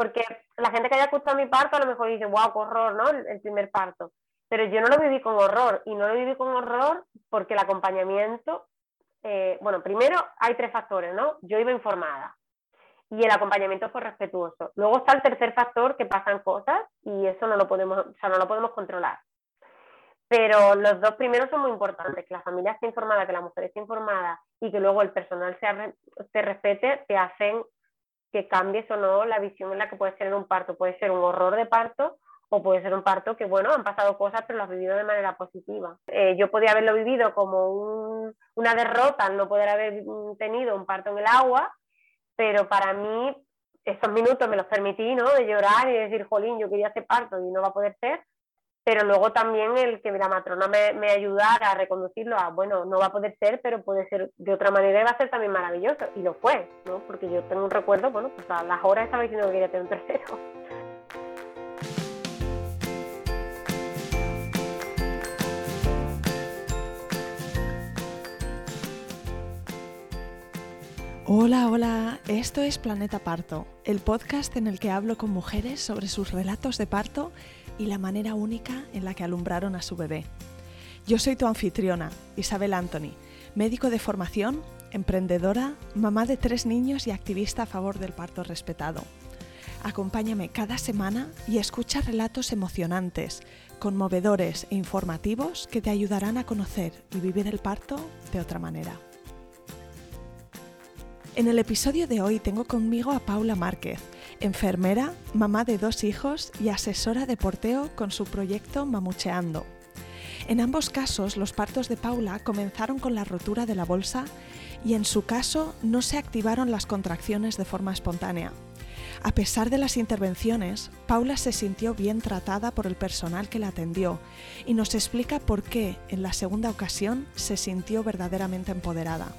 porque la gente que haya escuchado mi parto a lo mejor dice, wow, horror, ¿no? El, primer parto. Pero yo no lo viví con horror y no lo viví con horror porque el acompañamiento, eh, bueno, primero hay tres factores, ¿no? Yo iba informada y el acompañamiento fue respetuoso. Luego está el tercer factor que pasan cosas y eso no lo podemos, o sea, no lo podemos controlar. Pero los dos primeros son muy importantes, que la familia esté informada, que la mujer esté informada y que luego el personal se, te respete, te hacen que cambies o no la visión en la que puedes tener un parto. Puede ser un horror de parto o puede ser un parto que, bueno, han pasado cosas, pero lo has vivido de manera positiva. Eh, yo podía haberlo vivido como una derrota no poder haber tenido un parto en el agua, pero para mí esos minutos me los permití, ¿no? De llorar y decir, jolín, yo quería hacer parto y no va a poder ser, pero luego también el que la matrona me, me, ayudara a reconducirlo a, bueno, no va a poder ser, pero puede ser de otra manera y va a ser también maravilloso. Y lo fue, ¿no? Porque yo tengo un recuerdo, bueno, pues a las horas estaba diciendo que quería tener un tercero. Hola, hola, esto es Planeta Parto, el podcast en el que hablo con mujeres sobre sus relatos de parto y la manera única en la que alumbraron a su bebé. Yo soy tu anfitriona, Isabel Anthony, médico de formación, emprendedora, mamá de tres niños y activista a favor del parto respetado. Acompáñame cada semana y escucha relatos emocionantes, conmovedores e informativos que te ayudarán a conocer y vivir el parto de otra manera. En el episodio de hoy tengo conmigo a Paula Márquez, enfermera, mamá de dos hijos y asesora de porteo con su proyecto Mamucheando. En ambos casos, los partos de Paula comenzaron con la rotura de la bolsa y en su caso no se activaron las contracciones de forma espontánea. A pesar de las intervenciones, Paula se sintió bien tratada por el personal que la atendió y nos explica por qué en la segunda ocasión se sintió verdaderamente empoderada.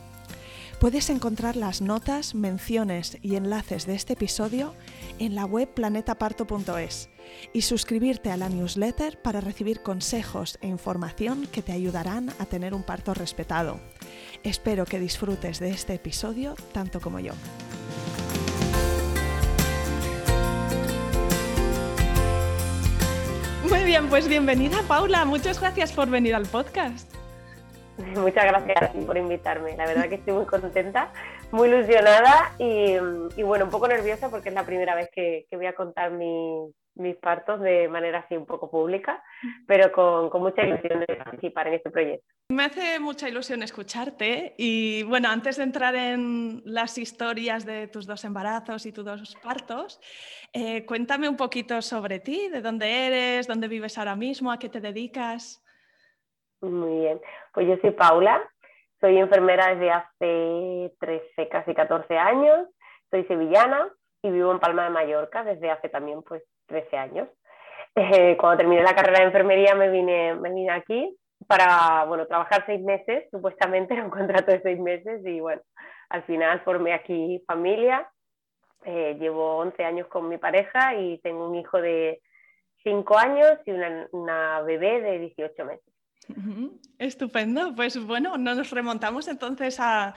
Puedes encontrar las notas, menciones y enlaces de este episodio en la web planetaparto.es y suscribirte a la newsletter para recibir consejos e información que te ayudarán a tener un parto respetado. Espero que disfrutes de este episodio tanto como yo. Muy bien, pues bienvenida Paula, muchas gracias por venir al podcast. Muchas gracias por invitarme. La verdad que estoy muy contenta, muy ilusionada y, bueno, un poco nerviosa porque es la primera vez que, voy a contar mis partos de manera así un poco pública, pero con, mucha ilusión de participar en este proyecto. Me hace mucha ilusión escucharte y bueno, antes de entrar en las historias de tus dos embarazos y tus dos partos, eh, cuéntame un poquito sobre ti, de dónde eres, dónde vives ahora mismo, a qué te dedicas. Muy bien. Pues yo soy Paula, soy enfermera desde hace 13, casi 14 años, soy sevillana y vivo en Palma de Mallorca desde hace también pues 13 años. Eh, cuando terminé la carrera de enfermería me vine, me vine aquí para bueno, trabajar seis meses, supuestamente era un contrato de seis meses y bueno, al final formé aquí familia, eh, llevo 11 años con mi pareja y tengo un hijo de 5 años y una, una bebé de 18 meses. Estupendo. Pues bueno, nos remontamos entonces a,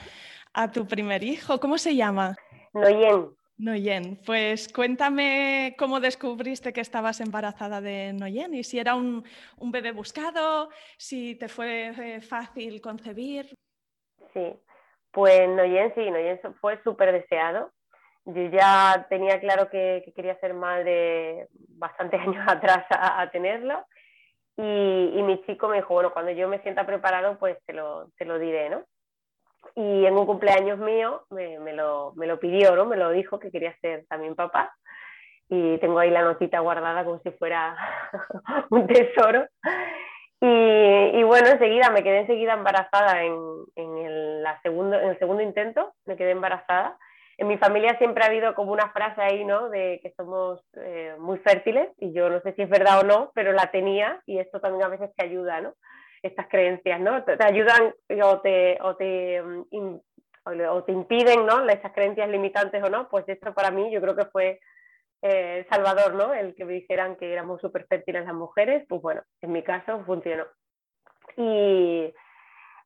tu primer hijo. ¿Cómo se llama? Noyen. Noyen. Pues cuéntame cómo descubriste que estabas embarazada de Noyen y si era un, bebé buscado, si te fue eh, fácil concebir. Sí, pues Noyen sí, Noyen fue súper deseado. Yo ya tenía claro que, quería ser madre bastante años atrás a tenerlo y, mi chico me dijo, bueno, cuando yo me sienta preparado, pues te lo, te lo diré, ¿no? Y en un cumpleaños mío me, me, lo, me lo pidió, ¿no? Me lo dijo que quería ser también papá. Y tengo ahí la notita guardada como si fuera un tesoro. Y, y, bueno, enseguida, me quedé enseguida embarazada en, en, el, la segundo, en el segundo intento, me quedé embarazada en mi familia siempre ha habido como una frase ahí, ¿no? De que somos eh, muy fértiles y yo no sé si es verdad o no, pero la tenía y esto también a veces te ayuda, ¿no? Estas creencias, ¿no? Te, ayudan o te, o te, mm, o te impiden, ¿no? Esas creencias limitantes o no, pues esto para mí yo creo que fue eh, salvador, ¿no? El que me dijeran que éramos súper fértiles las mujeres, pues bueno, en mi caso funcionó. Y,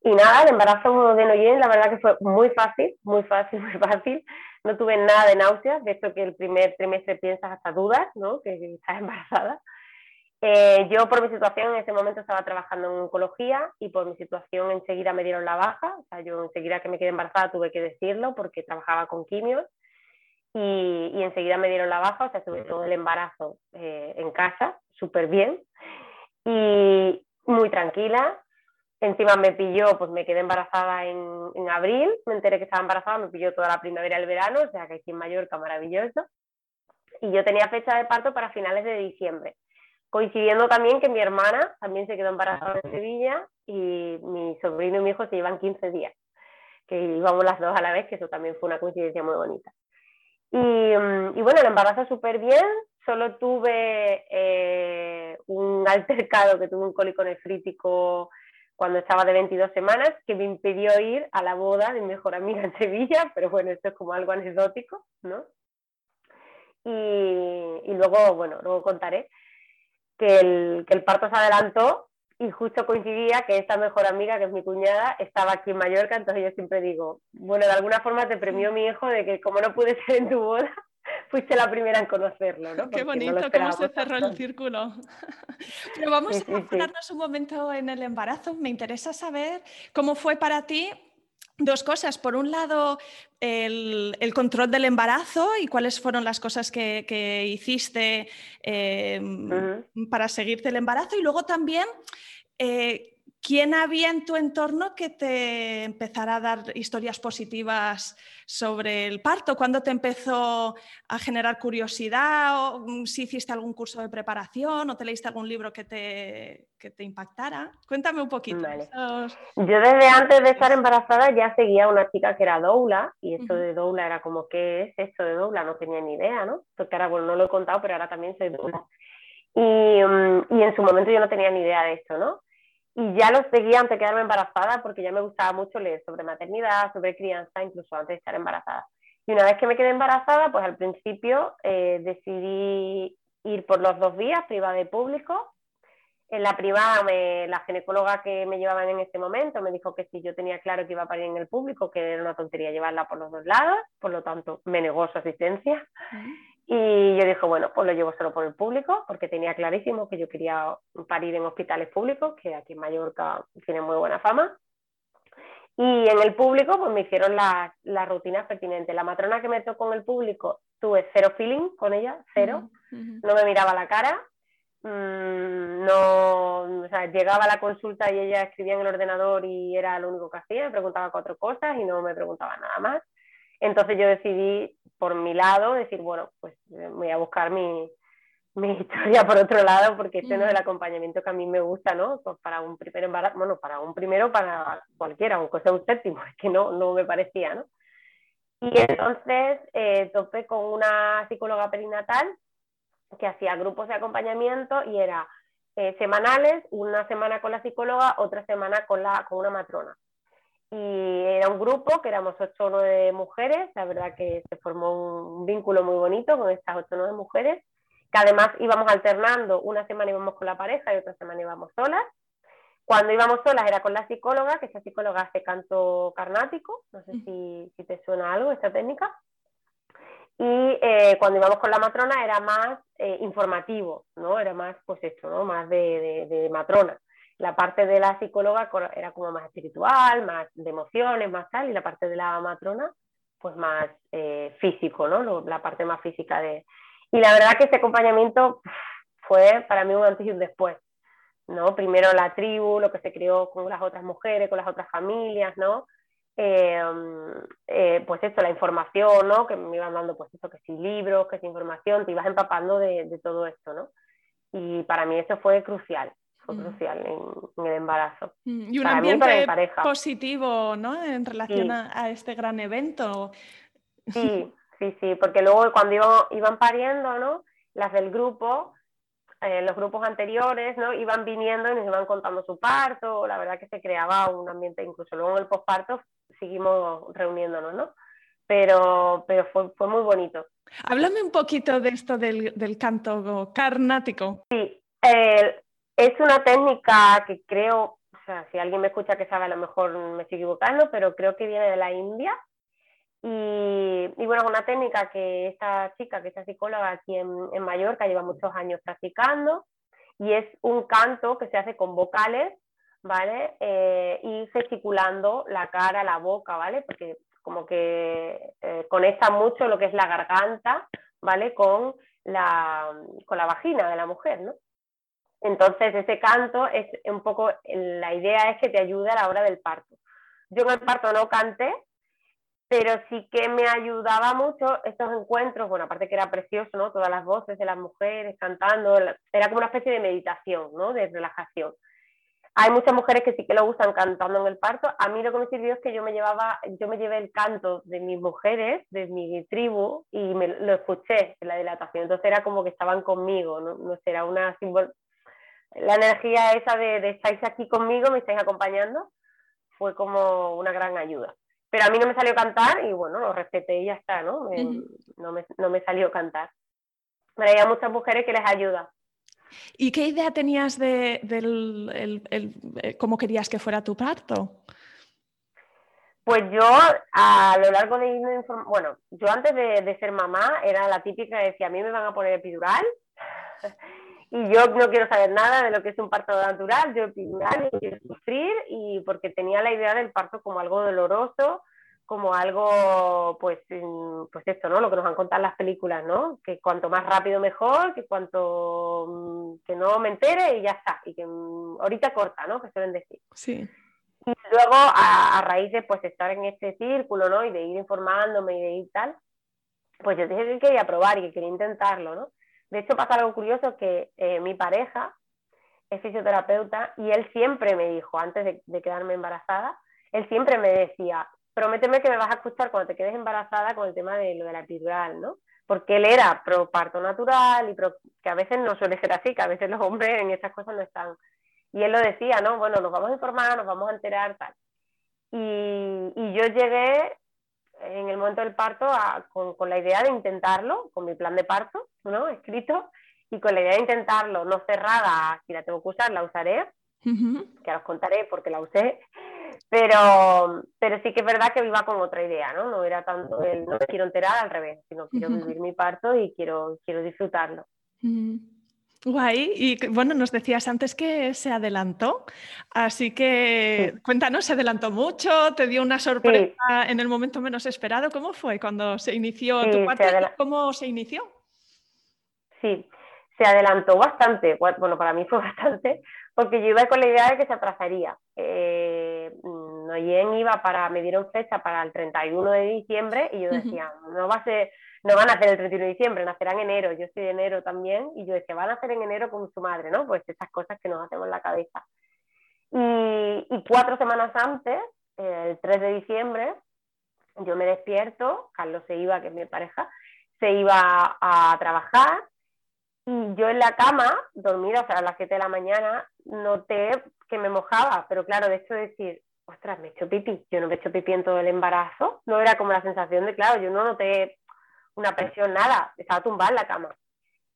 y nada, el embarazo de Noyen, la verdad que fue muy fácil, muy fácil, muy fácil. no tuve nada de náuseas, de esto que el primer trimestre piensas hasta dudas, ¿no? Que, estás embarazada. Eh, yo por mi situación en ese momento estaba trabajando en oncología y por mi situación enseguida me dieron la baja, o sea, yo enseguida que me quedé embarazada tuve que decirlo porque trabajaba con quimios y, y enseguida me dieron la baja, o sea, tuve todo el embarazo eh, en casa, súper bien y muy tranquila, Encima me pilló, pues me quedé embarazada en, en, abril, me enteré que estaba embarazada, me pilló toda la primavera y el verano, o sea que aquí en Mallorca maravilloso. Y yo tenía fecha de parto para finales de diciembre, coincidiendo también que mi hermana también se quedó embarazada en Sevilla y mi sobrino y mi hijo se llevan 15 días, que íbamos las dos a la vez, que eso también fue una coincidencia muy bonita. Y, mm, bueno, el embarazo súper bien, solo tuve eh, un altercado que tuve un cólico nefrítico cuando estaba de 22 semanas, que me impidió ir a la boda de mi mejor amiga en Sevilla, pero bueno, esto es como algo anecdótico, ¿no? Y, luego, bueno, luego contaré que el, que el parto se adelantó y justo coincidía que esta mejor amiga, que es mi cuñada, estaba aquí en Mallorca, entonces yo siempre digo, bueno, de alguna forma te premió mi hijo de que como no pude ser en tu boda, fuiste la primera en conocerlo, ¿no? Qué bonito cómo se cerró el círculo. Pero vamos a centrarnos un momento en el embarazo. Me interesa saber cómo fue para ti Dos cosas. Por un lado, el, control del embarazo y cuáles fueron las cosas que, hiciste em, para seguirte el embarazo. Y luego también, eh, ¿quién había en tu entorno que te empezara a dar historias positivas sobre el parto? ¿Cuándo te empezó a generar curiosidad? ¿O mm, si hiciste algún curso de preparación o te leíste algún libro que te, que te impactara? Cuéntame un poquito. Yo desde antes de estar embarazada ya seguía a una chica que era doula y esto de doula era como, ¿qué es esto de doula? No tenía ni idea, ¿no? Porque ahora, bueno, no lo he contado, pero ahora también soy doula. Y, mm, y en su momento yo no tenía ni idea de esto, ¿no? Y ya lo seguía antes de quedarme embarazada porque ya me gustaba mucho leer sobre maternidad, sobre crianza, incluso antes de estar embarazada. Y una vez que me quedé embarazada, pues al principio eh, decidí ir por los dos vías, privada y público. En la privada, la ginecóloga que me llevaba en ese momento me dijo que si yo tenía claro que iba a parir en el público, que era una tontería llevarla por los dos lados, por lo tanto me negó su asistencia. Y yo dije, bueno, pues lo llevo solo por el público, porque tenía clarísimo que yo quería parir en hospitales públicos, que aquí en Mallorca tiene muy buena fama. Y en el público, pues me hicieron las, las rutinas pertinentes. La matrona que me tocó en el público, tuve cero feeling con ella, cero. No me miraba la cara. Mm, no, o sea, llegaba a la consulta y ella escribía en el ordenador y era lo único que hacía. Me preguntaba cuatro cosas y no me preguntaba nada más. Entonces yo decidí por mi lado, decir, bueno, pues eh, voy a buscar mi, mi historia por otro lado, porque este no es el acompañamiento que a mí me gusta, ¿no? Pues para un primer embarazo, bueno, para un primero, para cualquiera, aunque sea un séptimo, es que no, no me parecía, ¿no? Y entonces eh, topé con una psicóloga perinatal que hacía grupos de acompañamiento y era eh, semanales, una semana con la psicóloga, otra semana con, la, con una matrona y era un grupo que éramos ocho o nueve mujeres, la verdad que se formó un vínculo muy bonito con estas ocho o nueve mujeres, que además íbamos alternando, una semana íbamos con la pareja y otra semana íbamos solas. Cuando íbamos solas era con la psicóloga, que esa psicóloga hace canto carnático, no sé si, si te suena algo esta técnica. Y eh, cuando íbamos con la matrona era más eh, informativo, ¿no? Era más, pues esto, ¿no? Más de, de, de matrona la parte de la psicóloga era como más espiritual, más de emociones, más tal, y la parte de la matrona, pues más eh, físico, ¿no? La parte más física de... Y la verdad que este acompañamiento fue para mí un antes y un después, ¿no? Primero la tribu, lo que se creó con las otras mujeres, con las otras familias, ¿no? Eh, eh, pues esto, la información, ¿no? Que me iban dando, pues esto, que si libros, que si información, te ibas empapando de todo esto, ¿no? Y para mí eso fue crucial, Mm. crucial en, el embarazo. Mm, y un ambiente positivo, ¿no? En relación a, este gran evento. Sí, sí, sí, porque luego cuando iban, iban pariendo, ¿no? Las del grupo, eh, los grupos anteriores, ¿no? Iban viniendo y nos iban contando su parto, la verdad que se creaba un ambiente, incluso luego en el posparto seguimos reuniéndonos, ¿no? Pero, pero fue, fue muy bonito. Háblame un poquito de esto del, del canto carnático. Sí, eh, es una técnica que creo, o sea, si alguien me escucha que sabe, a lo mejor me estoy equivocando, pero creo que viene de la India. Y, y, bueno, una técnica que esta chica, que esta psicóloga aquí en, Mallorca, lleva muchos años practicando, y es un canto que se hace con vocales, ¿vale? Eh, y gesticulando la cara, la boca, ¿vale? Porque como que eh, conecta mucho lo que es la garganta, ¿vale? Con la, con la vagina de la mujer, ¿no? Entonces, ese canto es un poco, la idea es que te ayude a la hora del parto. Yo en el parto no canté, pero sí que me ayudaba mucho estos encuentros, bueno, aparte que era precioso, ¿no? Todas las voces de las mujeres cantando, era como una especie de meditación, ¿no? De relajación. Hay muchas mujeres que sí que lo gustan cantando en el parto. A mí lo que me sirvió es que yo me llevaba, yo me llevé el canto de mis mujeres, de mi tribu, y me, lo escuché en la dilatación. Entonces era como que estaban conmigo, ¿no? no sé, era una simbol... La energía esa de, de estáis aquí conmigo, me estáis acompañando, fue como una gran ayuda. Pero a mí no me salió cantar y bueno, lo respeté y ya está, ¿no? no, me, no me salió cantar. Pero hay muchas mujeres que les ayuda. ¿Y qué idea tenías de, del eh, cómo querías que fuera tu parto? Pues yo a lo largo de ir bueno, yo antes de, ser mamá era la típica que decía, a mí me van a poner epidural y yo no quiero saber nada de lo que es un parto natural, yo epidural quiero sufrir y porque tenía la idea del parto como algo doloroso, como algo, pues, pues esto, ¿no? Lo que nos han contado las películas, ¿no? Que cuanto más rápido mejor, que cuanto mm, que no me entere y ya está, y que mm, ahorita corta, ¿no? Que suelen decir. Sí. Y luego, a, raíz de pues estar en este círculo, ¿no? Y de ir informándome y de ir tal, pues yo dije que quería probar y que quería intentarlo, ¿no? De hecho, pasa algo curioso que eh, mi pareja es fisioterapeuta y él siempre me dijo, antes de quedarme embarazada, él siempre me decía, prométeme que me vas a escuchar cuando te quedes embarazada con el tema de lo de la epidural, ¿no? Porque él era pro parto natural y que a veces no suele ser así, que a veces los hombres en esas cosas no están. Y él lo decía, ¿no? Bueno, nos vamos a informar, nos vamos a enterar, tal. Y, y yo llegué en el momento del parto con, con, la idea de intentarlo, con mi plan de parto, ¿no? Escrito, y con la idea de intentarlo, no cerrada, si la tengo que usar, la usaré, que ahora os contaré porque la usé, pero, pero sí que es verdad que viva con otra idea, ¿no? No era tanto el no quiero enterar al revés, sino quiero vivir mi parto y quiero, quiero disfrutarlo. Guay, y bueno, nos decías antes que se adelantó, así que cuéntanos, ¿se adelantó mucho? ¿Te dio una sorpresa en el momento menos esperado? ¿Cómo fue cuando se inició tu parto? ¿Cómo se inició? Sí, se adelantó bastante, bueno, para mí fue bastante, porque yo iba con la idea de que se atrasaría. Eh, Noyen iba para, me dieron fecha para el 31 de diciembre y yo decía, no va a ser, no van a hacer el 31 de diciembre, nacerán en enero, yo soy de enero también, y yo decía, van a hacer en enero con su madre, ¿no? Pues esas cosas que nos hacemos en la cabeza. Y, y cuatro semanas antes, el 3 de diciembre, yo me despierto, Carlos se iba, que es mi pareja, se iba a trabajar y yo en la cama, dormida, o a las 7 de la mañana, noté que me mojaba, pero claro, de hecho decir, ostras, me he hecho pipí, yo no me he hecho pipí en todo el embarazo, no era como la sensación de, claro, yo no noté una presión, nada, estaba tumbada en la cama.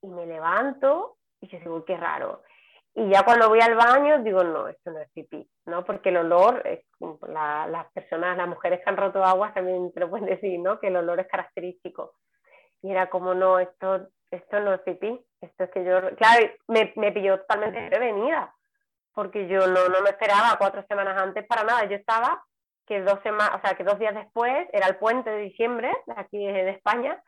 Y me levanto y yo digo, qué raro. Y ya cuando voy al baño digo, no, esto no es pipí, ¿no? Porque el olor, es, las personas, las mujeres que han roto aguas también te lo pueden decir, ¿no? Que el olor es característico. Y era como, no, esto, esto no es pipí, esto es que yo, claro, me, me pilló totalmente prevenida, porque yo no, no me esperaba cuatro semanas antes para nada, yo estaba que dos semanas, o sea, que dos días después era el puente de diciembre, aquí de España,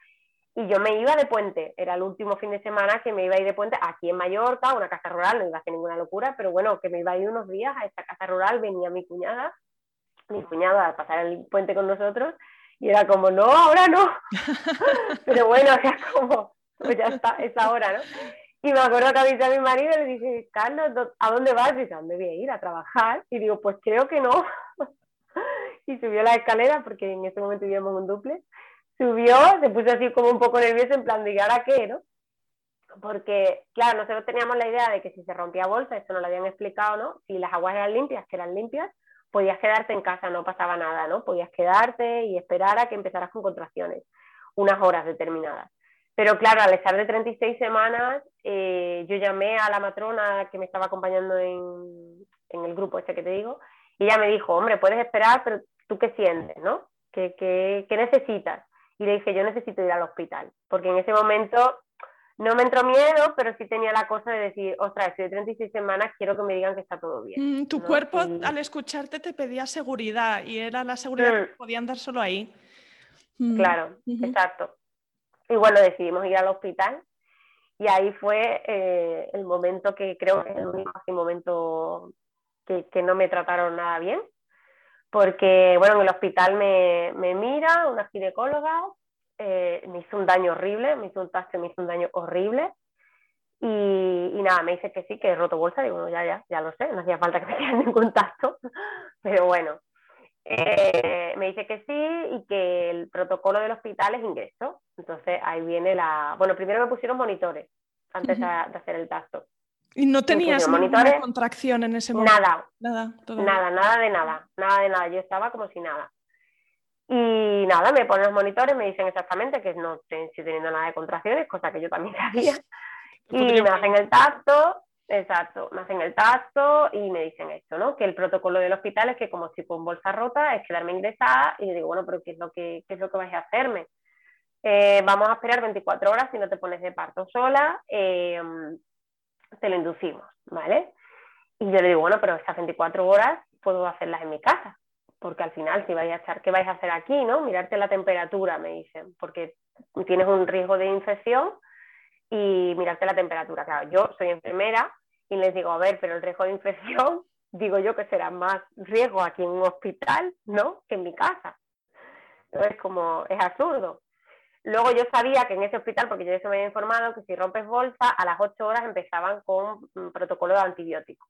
y yo me iba de puente, era el último fin de semana que me iba a ir de puente aquí en Mallorca, una casa rural, no iba a hacer ninguna locura, pero bueno, que me iba a ir unos días a esta casa rural, venía mi cuñada, mi cuñada a pasar el puente con nosotros, y era como, no, ahora no. Pero bueno, era como, pues ya está, es ahora, ¿no? Y me acuerdo que avisé a mi marido y le dije, Carlos, ¿a dónde vas? Y dice, ¿a dónde voy a ir? ¿A trabajar? Y digo, pues creo que no. Y subió la escalera, porque en ese momento vivíamos un duple. Subió, se puso así como un poco nervioso, en plan de, ¿y ahora qué, no? Porque, claro, nosotros teníamos la idea de que si se rompía bolsa, esto no lo habían explicado, ¿no? Si las aguas eran limpias, que eran limpias, podías quedarte en casa, no pasaba nada, ¿no? Podías quedarte y esperar a que empezaras con contracciones, unas horas determinadas. Pero claro, al estar de 36 semanas, eh, yo llamé a la matrona que me estaba acompañando en, en, el grupo este que te digo, y ella me dijo, hombre, puedes esperar, pero tú qué sientes, ¿no? ¿Qué, qué, qué necesitas? Y le dije, yo necesito ir al hospital, porque en ese momento no me entró miedo, pero sí tenía la cosa de decir, ostras, estoy de 36 semanas, quiero que me digan que está todo bien. Mm, tu cuerpo al escucharte te pedía seguridad y era la seguridad que mm. podían dar solo ahí. Mm, claro, exacto. Y bueno, decidimos ir al hospital y ahí fue eh, el momento que creo que es el único momento que, que, no me trataron nada bien, porque bueno, en el hospital me, me mira una ginecóloga, eh, me hizo un daño horrible, me hizo un tacto, me hizo un daño horrible. Y, nada, me dice que sí, que he roto bolsa. Digo, ya, ya, ya lo sé, no hacía falta que me hicieran ningún tacto. Pero bueno, eh, me dice que sí y que el protocolo del hospital es ingreso. Entonces ahí viene la. Bueno, primero me pusieron monitores antes de, hacer el tacto. ¿Y no tenías ninguna contracción en ese momento? Nada, nada, nada, nada de nada, nada de nada. Yo estaba como si nada. Y nada, me ponen los monitores, me dicen exactamente que no estoy teniendo nada de contracciones, cosa que yo también sabía. Y me hacen el tacto, exacto, me hacen el tacto y me dicen esto, ¿no? Que el protocolo del hospital es que como si con bolsa rota es quedarme ingresada y yo digo, bueno, pero ¿qué es lo que, qué es lo que vais a hacerme? Eh, vamos a esperar 24 horas si no te pones de parto sola, eh, te lo inducimos, ¿vale? Y yo le digo, bueno, pero esas 24 horas puedo hacerlas en mi casa porque al final si vais a echar, ¿qué vais a hacer aquí? ¿no? Mirarte la temperatura, me dicen, porque tienes un riesgo de infección y mirarte la temperatura. Claro, yo soy enfermera y les digo, a ver, pero el riesgo de infección, digo yo que será más riesgo aquí en un hospital, ¿no? Que en mi casa. Entonces, como, es absurdo. Luego yo sabía que en ese hospital, porque yo ya se me había informado, que si rompes bolsa, a las 8 horas empezaban con un protocolo de antibióticos.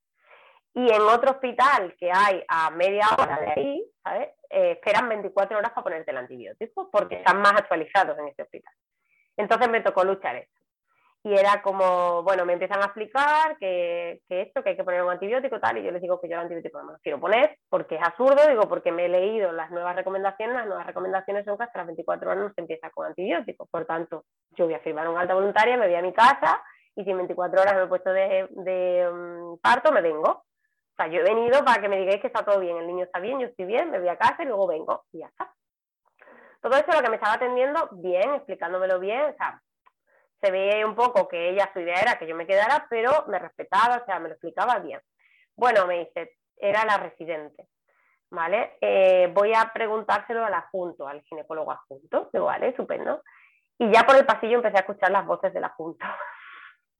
Y en otro hospital que hay a media hora de ahí, ¿sabes? Eh, esperan 24 horas para ponerte el antibiótico porque están más actualizados en este hospital. Entonces me tocó luchar eso. Y era como, bueno, me empiezan a explicar que, que, esto, que hay que poner un antibiótico tal, y yo les digo que yo el antibiótico no me lo quiero poner porque es absurdo, digo, porque me he leído las nuevas recomendaciones, las nuevas recomendaciones son que hasta las 24 horas no se empieza con antibióticos. Por tanto, yo voy a firmar un alta voluntaria, me voy a mi casa y si en 24 horas me he puesto de, um, parto, me vengo. O sea, yo he venido para que me digáis que está todo bien, el niño está bien, yo estoy bien, me voy a casa y luego vengo y ya está. Todo eso lo que me estaba atendiendo bien, explicándomelo bien, o sea, se veía un poco que ella su idea era que yo me quedara, pero me respetaba, o sea, me lo explicaba bien. Bueno, me dice, era la residente, ¿vale? Eh, voy a preguntárselo al adjunto, al ginecólogo adjunto, digo, vale, estupendo. Y ya por el pasillo empecé a escuchar las voces del adjunto.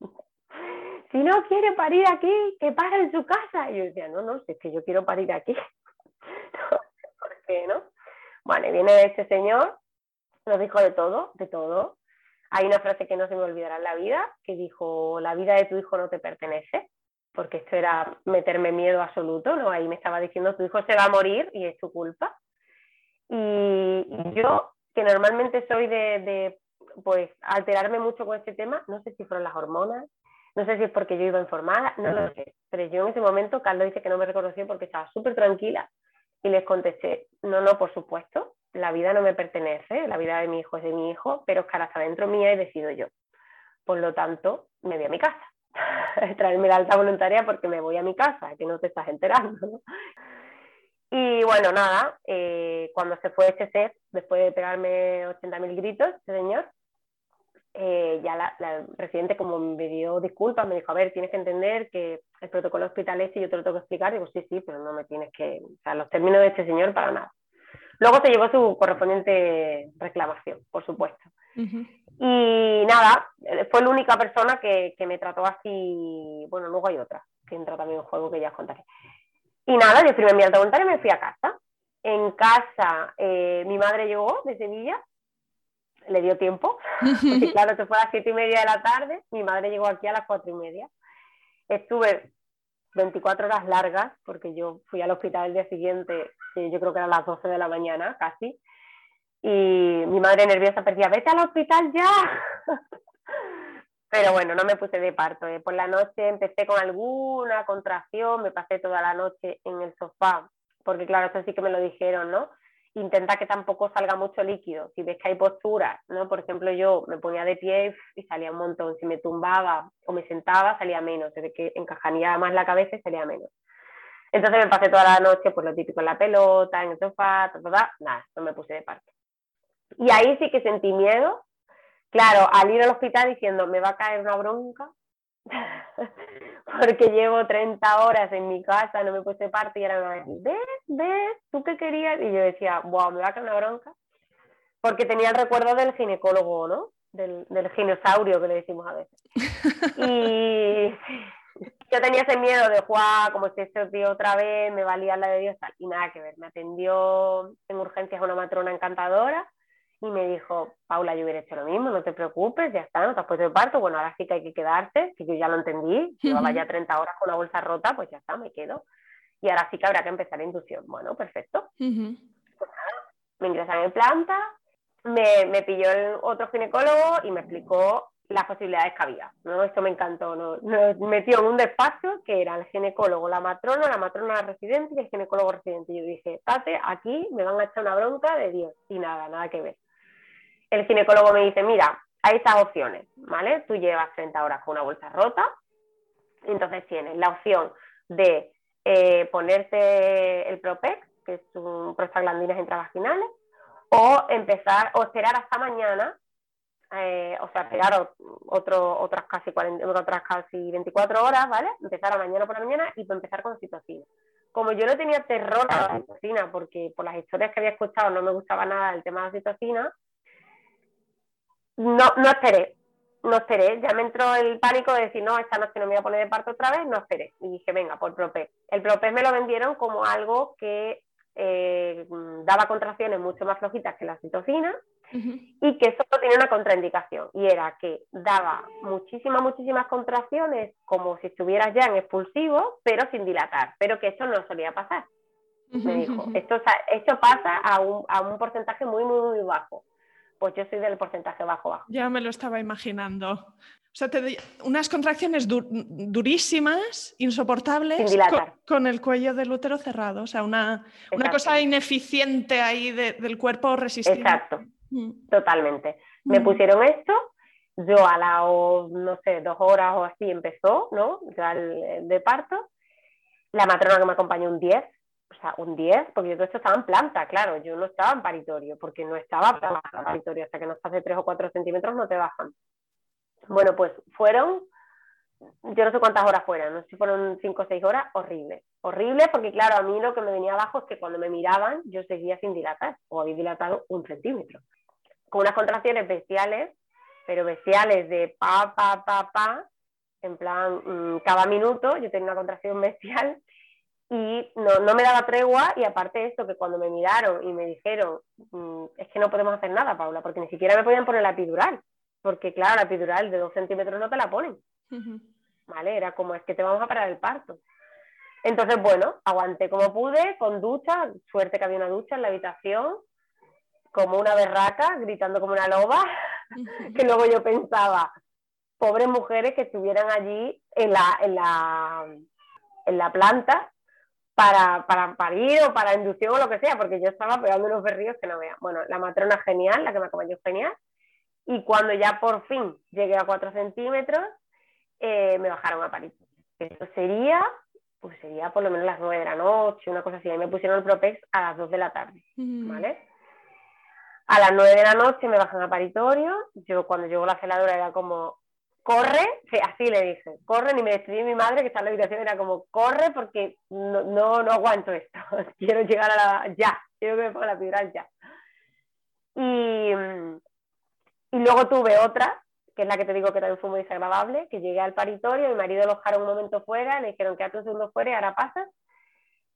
si no quiere parir aquí, que pare en su casa. Y yo decía, no, no, si es que yo quiero parir aquí. ¿Por qué, no? Bueno, viene este señor, nos dijo de todo, de todo. Hay una frase que no se me olvidará en la vida, que dijo, la vida de tu hijo no te pertenece, porque esto era meterme miedo absoluto, ¿no? Ahí me estaba diciendo, tu hijo se va a morir y es tu culpa. Y yo, que normalmente soy de, de pues, alterarme mucho con este tema, no sé si fueron las hormonas, no sé si es porque yo iba informada, no lo sé. Pero yo en ese momento, Carlos dice que no me reconoció porque estaba súper tranquila y les contesté, no, no, por supuesto, la vida no me pertenece, la vida de mi hijo es de mi hijo, pero es ahora está dentro mía y decido yo. Por lo tanto, me voy a mi casa. Traerme la alta voluntaria porque me voy a mi casa, que no te estás enterando. Y bueno, nada, eh, cuando se fue ese ser, después de pegarme 80.000 gritos, ese señor, eh, ya la, la, como me dio disculpas, me dijo, a ver, tienes que entender que el protocolo hospital este yo te lo tengo que explicar. Digo, sí, sí, pero no me tienes que, o sea, los términos de este señor para nada. Luego se llevó su correspondiente reclamación, por supuesto. Y nada, fue la única persona que, que, me trató así, bueno, luego hay otra que entra también en juego que ya os contaré. Y nada, yo firmé mi alta voluntaria y me fui a casa. En casa, eh, mi madre llegó de Sevilla le dio tiempo, porque claro, se fue a las siete y media de la tarde, mi madre llegó aquí a las cuatro y media. Estuve 24 horas largas, porque yo fui al hospital el día siguiente, yo creo que eran las 12 de la mañana casi, y mi madre nerviosa decía, vete al hospital ya. Pero bueno, no me puse de parto. ¿eh? Por la noche empecé con alguna contracción, me pasé toda la noche en el sofá, porque claro, eso sí que me lo dijeron, ¿no? Intenta que tampoco salga mucho líquido. Si ves que hay posturas, ¿no? Por ejemplo, yo me ponía de pie y salía un montón. Si me tumbaba o me sentaba, salía menos. Desde que encajaría más la cabeza y salía menos. Entonces me pasé toda la noche, pues lo típico en la pelota, en el sofá, nada, no me puse de parto. Y ahí sí que sentí miedo. Claro, al ir al hospital diciendo, me va a caer una bronca, porque llevo 30 horas en mi casa, no me puse de parto y ahora me ¿ves? ¿ves? ¿Tú qué querías? Y yo decía, wow, me va a caer una bronca. Porque tenía el recuerdo del ginecólogo, ¿no? Del, del ginosaurio que le decimos a veces. Y yo tenía ese miedo de, jugar como si esto tío otra vez, me valía la de Dios, y nada que ver. Me atendió en urgencias una matrona encantadora y me dijo, Paula, yo hubiera hecho lo mismo, no te preocupes, ya está, no te has puesto de parto, bueno, ahora sí que hay que quedarte, que yo ya lo entendí, llevaba ya 30 horas con la bolsa rota, pues ya está, me quedo. Y ahora sí que habrá que empezar la inducción. Bueno, perfecto. Pues nada, me ingresan en planta, me, me pilló el otro ginecólogo y me explicó las posibilidades que había. ¿no? Esto me encantó. ¿no? Nos metió en un despacho que era el ginecólogo, la matrona, la matrona residente y el ginecólogo residente. Y yo dije, Tate, aquí me van a echar una bronca de Dios. Y nada, nada que ver. El ginecólogo me dice, mira, hay estas opciones, ¿vale? Tú llevas 30 horas con una bolsa rota, entonces tienes la opción de eh, ponerte el Propex, que es un prostaglandinas intravaginales, o empezar, o esperar hasta mañana eh, o sea, esperar otras, casi 40, otras casi 24 horas, ¿vale? Empezar a mañana por la mañana y empezar con citocina. Como yo no tenía terror a la citocina, porque por las historias que había escuchado no me gustaba nada el tema de la citocina, no, no esperé, no esperé. Ya me entró el pánico de decir, no, esta noche no me voy a poner de parto otra vez, no esperé. Y dije, venga, por Propé. El Propé me lo vendieron como algo que eh, daba contracciones mucho más flojitas que la citocina y que solo tenía una contraindicación y era que daba muchísimas, muchísimas contracciones como si estuvieras ya en expulsivo, pero sin dilatar, pero que eso no solía pasar. Me dijo, esto, esto pasa a un, a un porcentaje muy, muy, muy bajo. Pues yo soy del porcentaje bajo, bajo. Ya me lo estaba imaginando. O sea, te, unas contracciones durísimas, insoportables, con, el cuello del útero cerrado. O sea, una, una cosa ineficiente ahí del cuerpo resistente. Exacto. Mm. Totalmente. Me mm. pusieron esto, yo a las, no sé, dos horas o así empezó, ¿no? Ya el, de parto. La matrona que me acompañó un 10, o sea, un 10, porque yo todo esto estaba en planta, claro, yo no estaba en paritorio, porque no estaba en paritorio, hasta que no estás de 3 o 4 centímetros no te bajan. Bueno, pues fueron, yo no sé cuántas horas fueron, no sé si fueron 5 o 6 horas, horrible. Horrible porque, claro, a mí lo que me venía abajo es que cuando me miraban yo seguía sin dilatar, o había dilatado un centímetro con unas contracciones bestiales, pero bestiales de pa, pa, pa, pa, en plan, mm, cada minuto yo tenía una contracción bestial y no, no, me daba tregua y aparte de esto, que cuando me miraron y me dijeron, mm, es que no podemos hacer nada, Paula, porque ni siquiera me podían poner la epidural, porque claro, la epidural de dos centímetros no te la ponen, ¿vale? Era como, es que te vamos a parar el parto. Entonces, bueno, aguanté como pude, con ducha, suerte que había una ducha en la habitación, como una berraca, gritando como una loba, que luego yo pensaba, pobres mujeres que estuvieran allí en la, en la, en la planta para, para parir o para inducción o lo que sea, porque yo estaba pegando unos berríos que no vean. Bueno, la matrona genial, la que me acompañó genial, y cuando ya por fin llegué a 4 centímetros, eh, me bajaron a parir. Esto sería, pues sería por lo menos las 9 de la noche, una cosa así, y me pusieron el Propex a las 2 de la tarde, ¿vale? A las 9 de la noche me bajan a paritorio. Yo cuando llegó la celadora era como, corre, sí, así le dije, corre, y me despedí mi madre que está en la habitación, era como, corre porque no, no, aguanto esto, quiero llegar a la, ya, quiero que me ponga la epidural ya. Y, y luego tuve otra, que es la que te digo que también fue muy desagradable, que llegué al paritorio, mi marido lo dejaron un momento fuera, le dijeron quédate un segundo fuera y ahora pasas.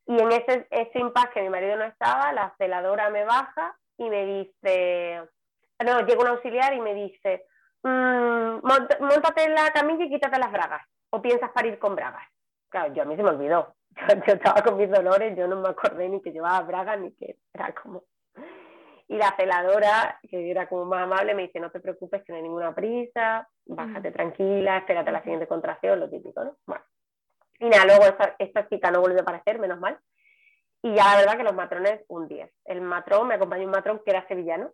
Y en ese, ese impasse que mi marido no estaba, la celadora me baja y me dice, no, llega un auxiliar y me dice, mmm, montate en la camilla y quítate las bragas, o piensas parir con bragas. Claro, yo a mí se me olvidó, yo, estaba con mis dolores, yo no me acordé ni que llevaba bragas ni que era como... Y la celadora, que era como más amable, me dice, no te preocupes, que no hay ninguna prisa, bájate tranquila, espérate la siguiente contracción, lo típico, ¿no? Bueno. Y nada, luego esta, esta chica no vuelve a aparecer, menos mal. Y ya la verdad que los matrones, un 10. El matrón, me acompañó un matrón que era sevillano.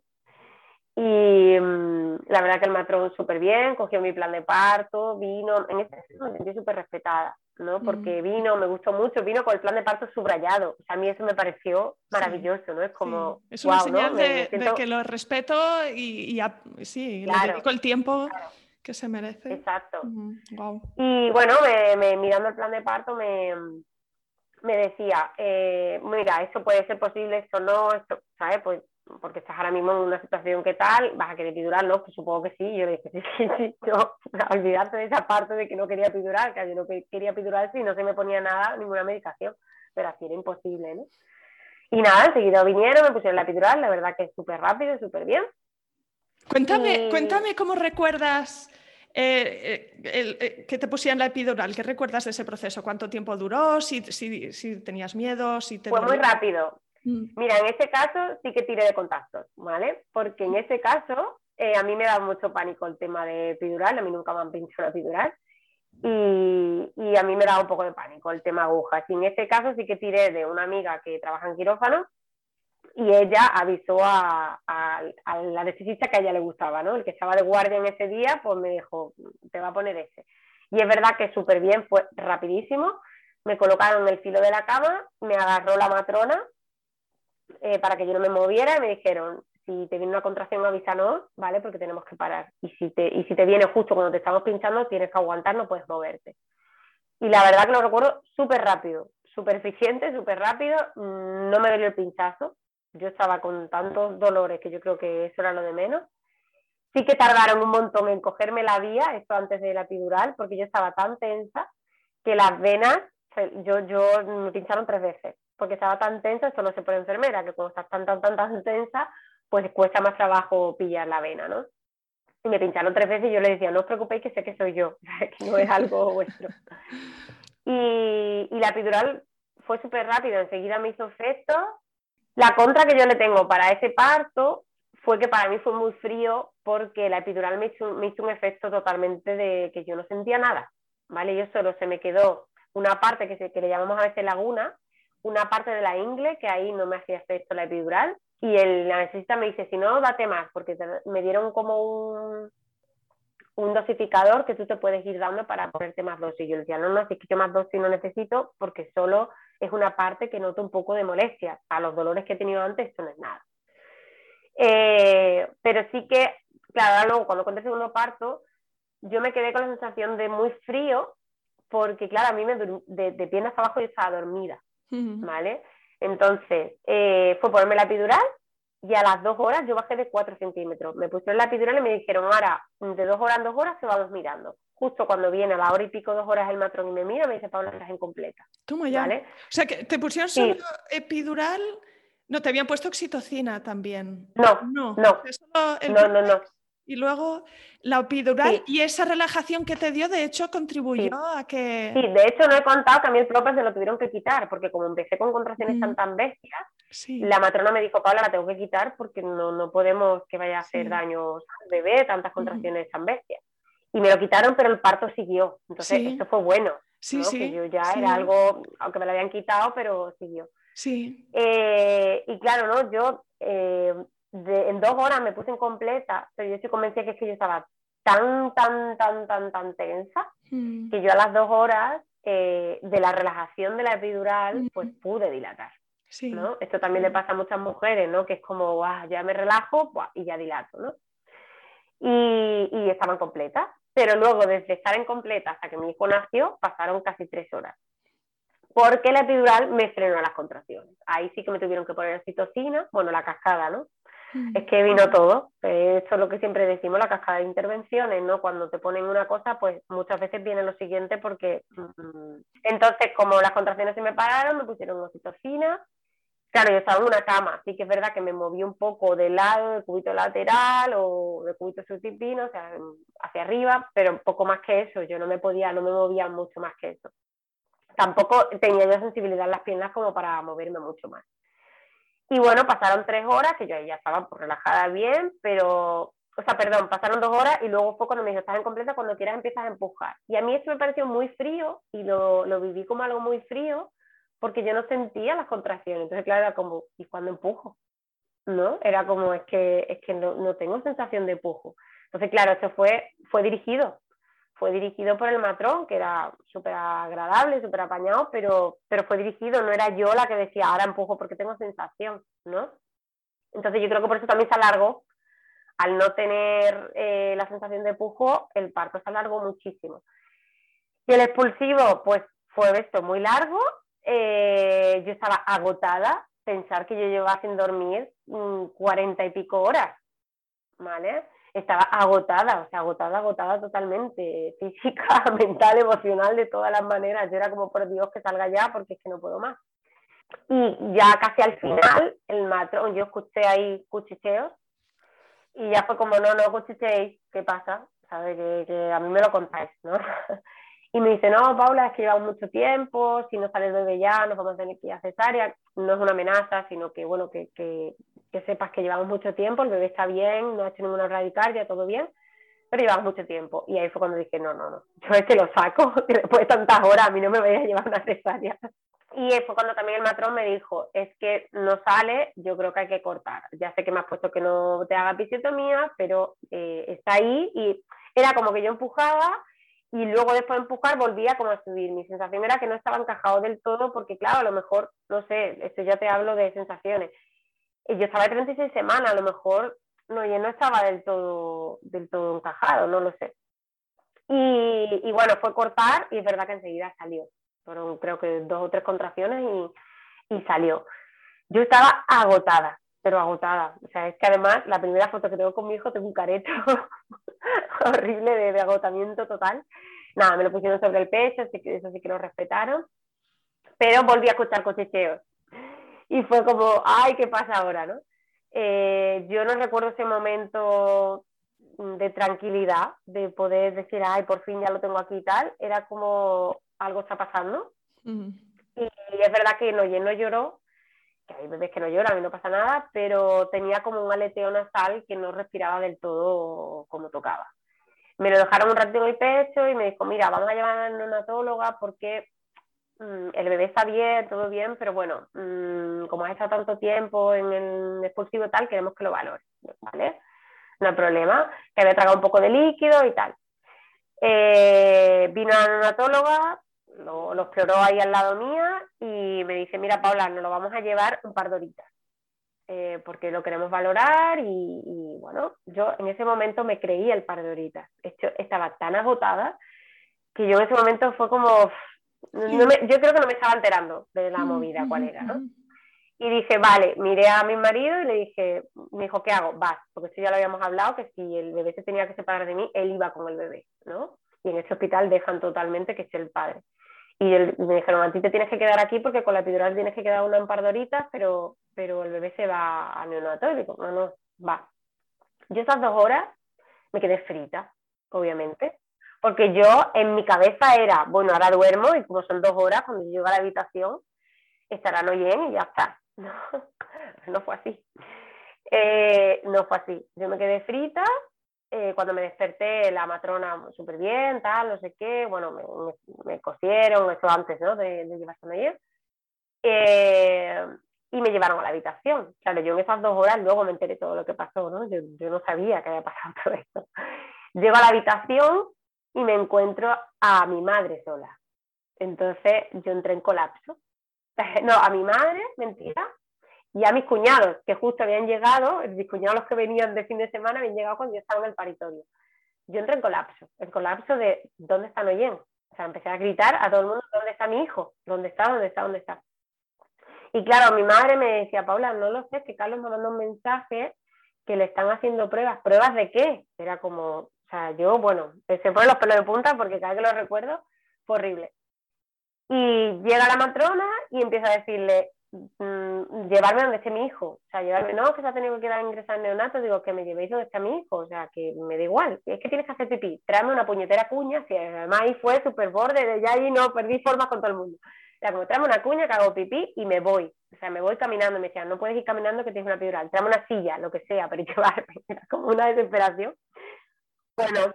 Y mm, la verdad que el matrón súper bien, cogió mi plan de parto, vino, en este caso me sentí súper respetada, ¿no? Porque vino, me gustó mucho, vino con el plan de parto subrayado. O sea, a mí eso me pareció maravilloso, ¿no? Es como. Es una señal de, que lo respeto y, sí, le dedico el tiempo. que se merece. Exacto. Y bueno, me, mirando el plan de parto me, me decía, eh, mira, eso puede ser posible, esto no, esto, ¿sabes? Pues porque estás ahora mismo en una situación que tal, vas a querer epidurar, ¿no? Pues supongo que sí. Yo le dije, sí, sí, sí, no, olvidarte de esa parte de que no quería epidurar, que yo no quería epidurar si no se me ponía nada, ninguna medicación, pero así era imposible, ¿no? Y nada, enseguida vinieron, me pusieron la epidural, la verdad que es súper rápido, súper bien. Cuéntame, cuéntame cómo recuerdas eh, eh, eh, que te pusieran la epidural, ¿qué recuerdas de ese proceso? ¿Cuánto tiempo duró? ¿Si, si, si tenías miedo? Si Fue muy rápido. Mira, en ese caso sí que tiré de contactos, ¿vale? Porque en ese caso eh, a mí me da mucho pánico el tema de epidural, a mí nunca me han pinchado la epidural y, y, a mí me da un poco de pánico el tema agujas. Y en ese caso sí que tiré de una amiga que trabaja en quirófano y ella avisó a, a, a la anestesista que a ella le gustaba, ¿no? El que estaba de guardia en ese día, pues me dijo, te va a poner ese. Y es verdad que súper bien, fue rapidísimo. Me colocaron el filo de la cama, me agarró la matrona eh, para que yo no me moviera y me dijeron, si te viene una contracción avísanos, ¿vale? Porque tenemos que parar. Y si te, y si te viene justo cuando te estamos pinchando, tienes que aguantar, no puedes moverte. Y la verdad que lo recuerdo súper rápido, súper eficiente, súper rápido, mm, no me dolió el pinchazo. Yo estaba con tantos dolores que yo creo que eso era lo de menos. Sí que tardaron un montón en cogerme la vía, esto antes de la epidural, porque yo estaba tan tensa que las venas, yo, yo me pincharon tres veces porque estaba tan tensa, esto no se puede enfermera, que cuando estás tan, tan, tan, tan tensa, pues cuesta más trabajo pillar la vena, ¿no? Y me pincharon tres veces y yo le decía, no os preocupéis que sé que soy yo, que no es algo vuestro. Y, y la epidural fue súper rápida, enseguida me hizo efecto. La contra que yo le tengo para ese parto fue que para mí fue muy frío porque la epidural me hizo, me hizo un efecto totalmente de que yo no sentía nada, ¿vale? Yo solo se me quedó una parte que, se, que le llamamos a veces laguna, una parte de la ingle, que ahí no me hacía efecto la epidural, y el anestesista me dice, si no, date más, porque me dieron como un, un dosificador que tú te puedes ir dando para ponerte más dosis. Yo le decía, no, no, si quito más dosis no necesito, porque solo es una parte que noto un poco de molestia. A los dolores que he tenido antes, esto no es nada. Eh, pero sí que, claro, luego cuando conté el segundo parto, yo me quedé con la sensación de muy frío, porque claro, a mí me, de, de piernas abajo yo estaba dormida. ¿Vale? Entonces, eh, fue ponerme la epidural y a las dos horas yo bajé de 4 centímetros. Me pusieron la epidural y me dijeron, ahora, de dos horas en dos horas se vamos mirando. Justo cuando viene a la hora y pico, dos horas el matrón y me mira, me dice, Paula, estás incompleta. Toma ya. O sea, que te pusieron solo epidural, no, te habían puesto oxitocina también. No, no, no, no, no, no. Y luego la epidural y esa relajación que te dio, de hecho, contribuyó a que... Sí, de hecho no he contado que a mí el propio se lo tuvieron que quitar, porque como empecé con contracciones tan mm. tan bestias, la matrona me dijo, Paula, la tengo que quitar porque no, no podemos que vaya a hacer daños al bebé, tantas contracciones tan bestias. Y me lo quitaron, pero el parto siguió. Entonces, eso fue bueno. Sí, sí. Que yo ya era algo, aunque me lo habían quitado, pero siguió. Sí. Eh, y claro, ¿no? Yo eh, en dos horas me puse en completa, pero yo estoy convencida que es que yo estaba tan, tan, tan, tan, tan tensa, mm. que yo a las dos horas eh, de la relajación de la epidural, mm. pues pude dilatar. ¿no? Esto también le pasa a muchas mujeres, ¿no? Que es como, ya me relajo y ya dilato, ¿no? Y, y estaban completas. Pero luego, desde estar en completa hasta que mi hijo nació, pasaron casi tres horas porque la epidural me frenó las contracciones. Ahí sí que me tuvieron que poner oxitocina, bueno, la cascada, ¿no? Es que vino todo. Esto es lo que siempre decimos, la cascada de intervenciones, ¿no? Cuando te ponen una cosa, pues muchas veces viene lo siguiente porque... Mm, entonces, como las contracciones se me pararon, me pusieron oxitocina. Claro, yo estaba en una cama, así que es verdad que me moví un poco de lado, del cubito lateral o del cubito subtipino, o sea, hacia arriba, pero poco más que eso. Yo no me podía, no me movía mucho más que eso. Tampoco tenía yo sensibilidad en las piernas como para moverme mucho más. Y bueno, pasaron tres horas, que yo ya estaba pues, relajada bien, pero, o sea, perdón, pasaron dos horas y luego fue cuando me dijo, estás en completa, cuando quieras empiezas a empujar. Y a mí eso me pareció muy frío y lo, lo viví como algo muy frío porque yo no sentía las contracciones. Entonces, claro, era como, ¿y cuándo empujo? ¿no? Era como, es que, es que no, no tengo sensación de pujo. Entonces, claro, eso fue, fue dirigido, fue dirigido por el matrón, que era súper agradable, súper apañado, pero, pero fue dirigido, no era yo la que decía, ahora empujo porque tengo sensación, ¿no? Entonces yo creo que por eso también se alargó, al no tener eh, la sensación de pujo, el parto se alargó muchísimo. Y el expulsivo, pues fue esto muy largo, eh, yo estaba agotada, pensar que yo llevaba sin dormir mm, cuarenta y pico horas, ¿vale? Estaba agotada, o sea, agotada, agotada totalmente, física, mental, emocional, de todas las maneras. Yo era como, por Dios, que salga ya, porque es que no puedo más. Y ya casi al final, el matrón, yo escuché ahí cuchicheos, y ya fue como, no, no cuchichéis, ¿qué pasa? ¿Sabe? Que, que a mí me lo contáis, ¿no? Y me dice, no, Paula, es que llevamos mucho tiempo, si no sale el bebé ya, nos vamos a tener que ir a cesárea. No es una amenaza, sino que, bueno, que, que, que sepas que llevamos mucho tiempo, el bebé está bien, no ha hecho ninguna radicardia, todo bien, pero llevamos mucho tiempo. Y ahí fue cuando dije, no, no, no, yo es que lo saco, que después de tantas horas a mí no me vaya a llevar una cesárea. Y fue cuando también el matrón me dijo, es que no sale, yo creo que hay que cortar. Ya sé que me has puesto que no te haga episiotomía, pero eh, está ahí y era como que yo empujaba y luego después de empujar volvía como a subir. Mi sensación era que no estaba encajado del todo porque, claro, a lo mejor, no sé, esto ya te hablo de sensaciones. Yo estaba de 36 semanas, a lo mejor no, yo no estaba del todo, del todo encajado, no lo sé. Y, y, bueno, fue cortar y es verdad que enseguida salió. Fueron creo que dos o tres contracciones y, y salió. Yo estaba agotada, pero agotada. O sea, es que además la primera foto que tengo con mi hijo tengo un careto horrible de, agotamiento total. Nada, me lo pusieron sobre el pecho, así que eso sí que lo respetaron. Pero volví a escuchar cochecheos. Y fue como, ay, ¿qué pasa ahora? ¿no? Eh, yo no recuerdo ese momento de tranquilidad, de poder decir, ay, por fin ya lo tengo aquí y tal. Era como, algo está pasando. Y, es verdad que no, no lloró, que hay bebés que no lloran y no pasa nada, pero tenía como un aleteo nasal que no respiraba del todo como tocaba. Me lo dejaron un ratito en el pecho y me dijo, mira, vamos a llevar a la neonatóloga porque mm, el bebé está bien, todo bien, pero bueno, mm, como has estado tanto tiempo en el expulsivo tal, queremos que lo valore, ¿vale? No hay problema, que había tragado un poco de líquido y tal. Eh, vino a la neonatóloga, lo, lo, exploró ahí al lado mía y me dice, mira Paula, nos lo vamos a llevar un par de horitas, eh, porque lo queremos valorar y, bueno, yo en ese momento me creí el par de horitas. Estaba tan agotada que yo en ese momento fue como, no me, yo creo que no me estaba enterando de la movida cuál era, ¿no? Y dije, vale, miré a mi marido y le dije, me dijo, ¿qué hago? Vas, porque si ya lo habíamos hablado, que si el bebé se tenía que separar de mí, él iba con el bebé, ¿no? Y en ese hospital dejan totalmente que sea el padre. Y me dijeron, a ti te tienes que quedar aquí porque con la epidural tienes que quedar una un par de horitas, pero, pero el bebé se va a neonatorio. no, no, va. Yo esas dos horas me quedé frita, obviamente, porque yo en mi cabeza era, bueno, ahora duermo y como son dos horas, cuando llego a la habitación, estarán bien y ya está. No, no fue así. Eh, no fue así. Yo me quedé frita eh, cuando me desperté, la matrona súper bien, tal, no sé qué, bueno, me, me, cosieron, eso antes, ¿no? De, de llevarse ayer. Eh, y me llevaron a la habitación. Claro, yo en esas dos horas luego me enteré todo lo que pasó, ¿no? Yo, yo no sabía que había pasado todo esto. Llego a la habitación y me encuentro a mi madre sola. Entonces yo entré en colapso. No, a mi madre, mentira, y a mis cuñados, que justo habían llegado, mis cuñados que venían de fin de semana habían llegado cuando yo estaba en el paritorio. Yo entré en colapso, en colapso de ¿dónde están oyendo? O sea, empecé a gritar a todo el mundo, ¿dónde está mi hijo? ¿Dónde está? ¿Dónde está? ¿Dónde está? Y claro, mi madre me decía, Paula, no lo sé, que Carlos me mandó un mensaje que le están haciendo pruebas. ¿Pruebas de qué? Era como, o sea, yo, bueno, se ponen los pelos de punta porque cada vez que lo recuerdo fue horrible. Y llega la matrona y empieza a decirle, Mm, llevarme donde esté mi hijo. O sea, llevarme, no, que se ha tenido que quedar ingresar en neonato, digo, que me llevéis donde está mi hijo. O sea, que me da igual. Es que tienes que hacer pipí. Tráeme una puñetera cuña. Si además ahí fue súper borde, de ya ahí no perdí formas con todo el mundo. O sea, como tráeme una cuña, que hago pipí y me voy. O sea, me voy caminando. Me decían, no puedes ir caminando que tienes una epidural. Tráeme una silla, lo que sea, pero llevarme. Era como una desesperación. Bueno,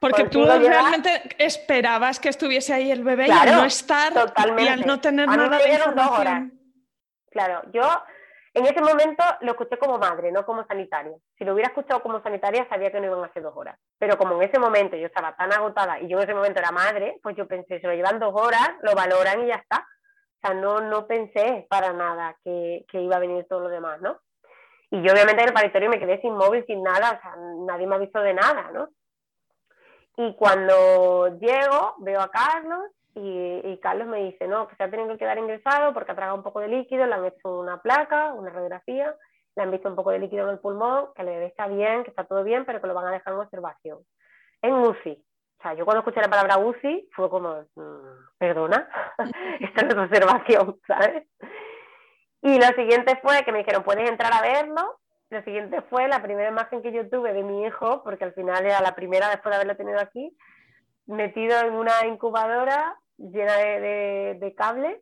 porque tú realmente esperabas que estuviese ahí el bebé y al no estar y al no tener nada de información. Claro, yo En ese momento lo escuché como madre, no como sanitaria. Si lo hubiera escuchado como sanitaria, sabía que no iban a ser dos horas. Pero como en ese momento yo estaba tan agotada y yo en ese momento era madre, pues yo pensé, se lo llevan dos horas, lo valoran y ya está. O sea, no, no pensé para nada que, que iba a venir todo lo demás, ¿no? Y yo obviamente en el paritorio me quedé sin móvil, sin nada, o sea, nadie me ha visto de nada, ¿no? Y cuando llego, veo a Carlos y, Carlos me dice, no, que se ha tenido que quedar ingresado porque ha tragado un poco de líquido, le han hecho una placa, una radiografía, le han visto un poco de líquido en el pulmón, que el bebé está bien, que está todo bien, pero que lo van a dejar en observación. En UCI. O sea, yo cuando escuché la palabra UCI fue como, mm, perdona, esta no es observación, ¿sabes? Y lo siguiente fue que me dijeron, puedes entrar a verlo. Lo siguiente fue la primera imagen que yo tuve de mi hijo, porque al final era la primera después de haberlo tenido aquí, metido en una incubadora llena de, de, cables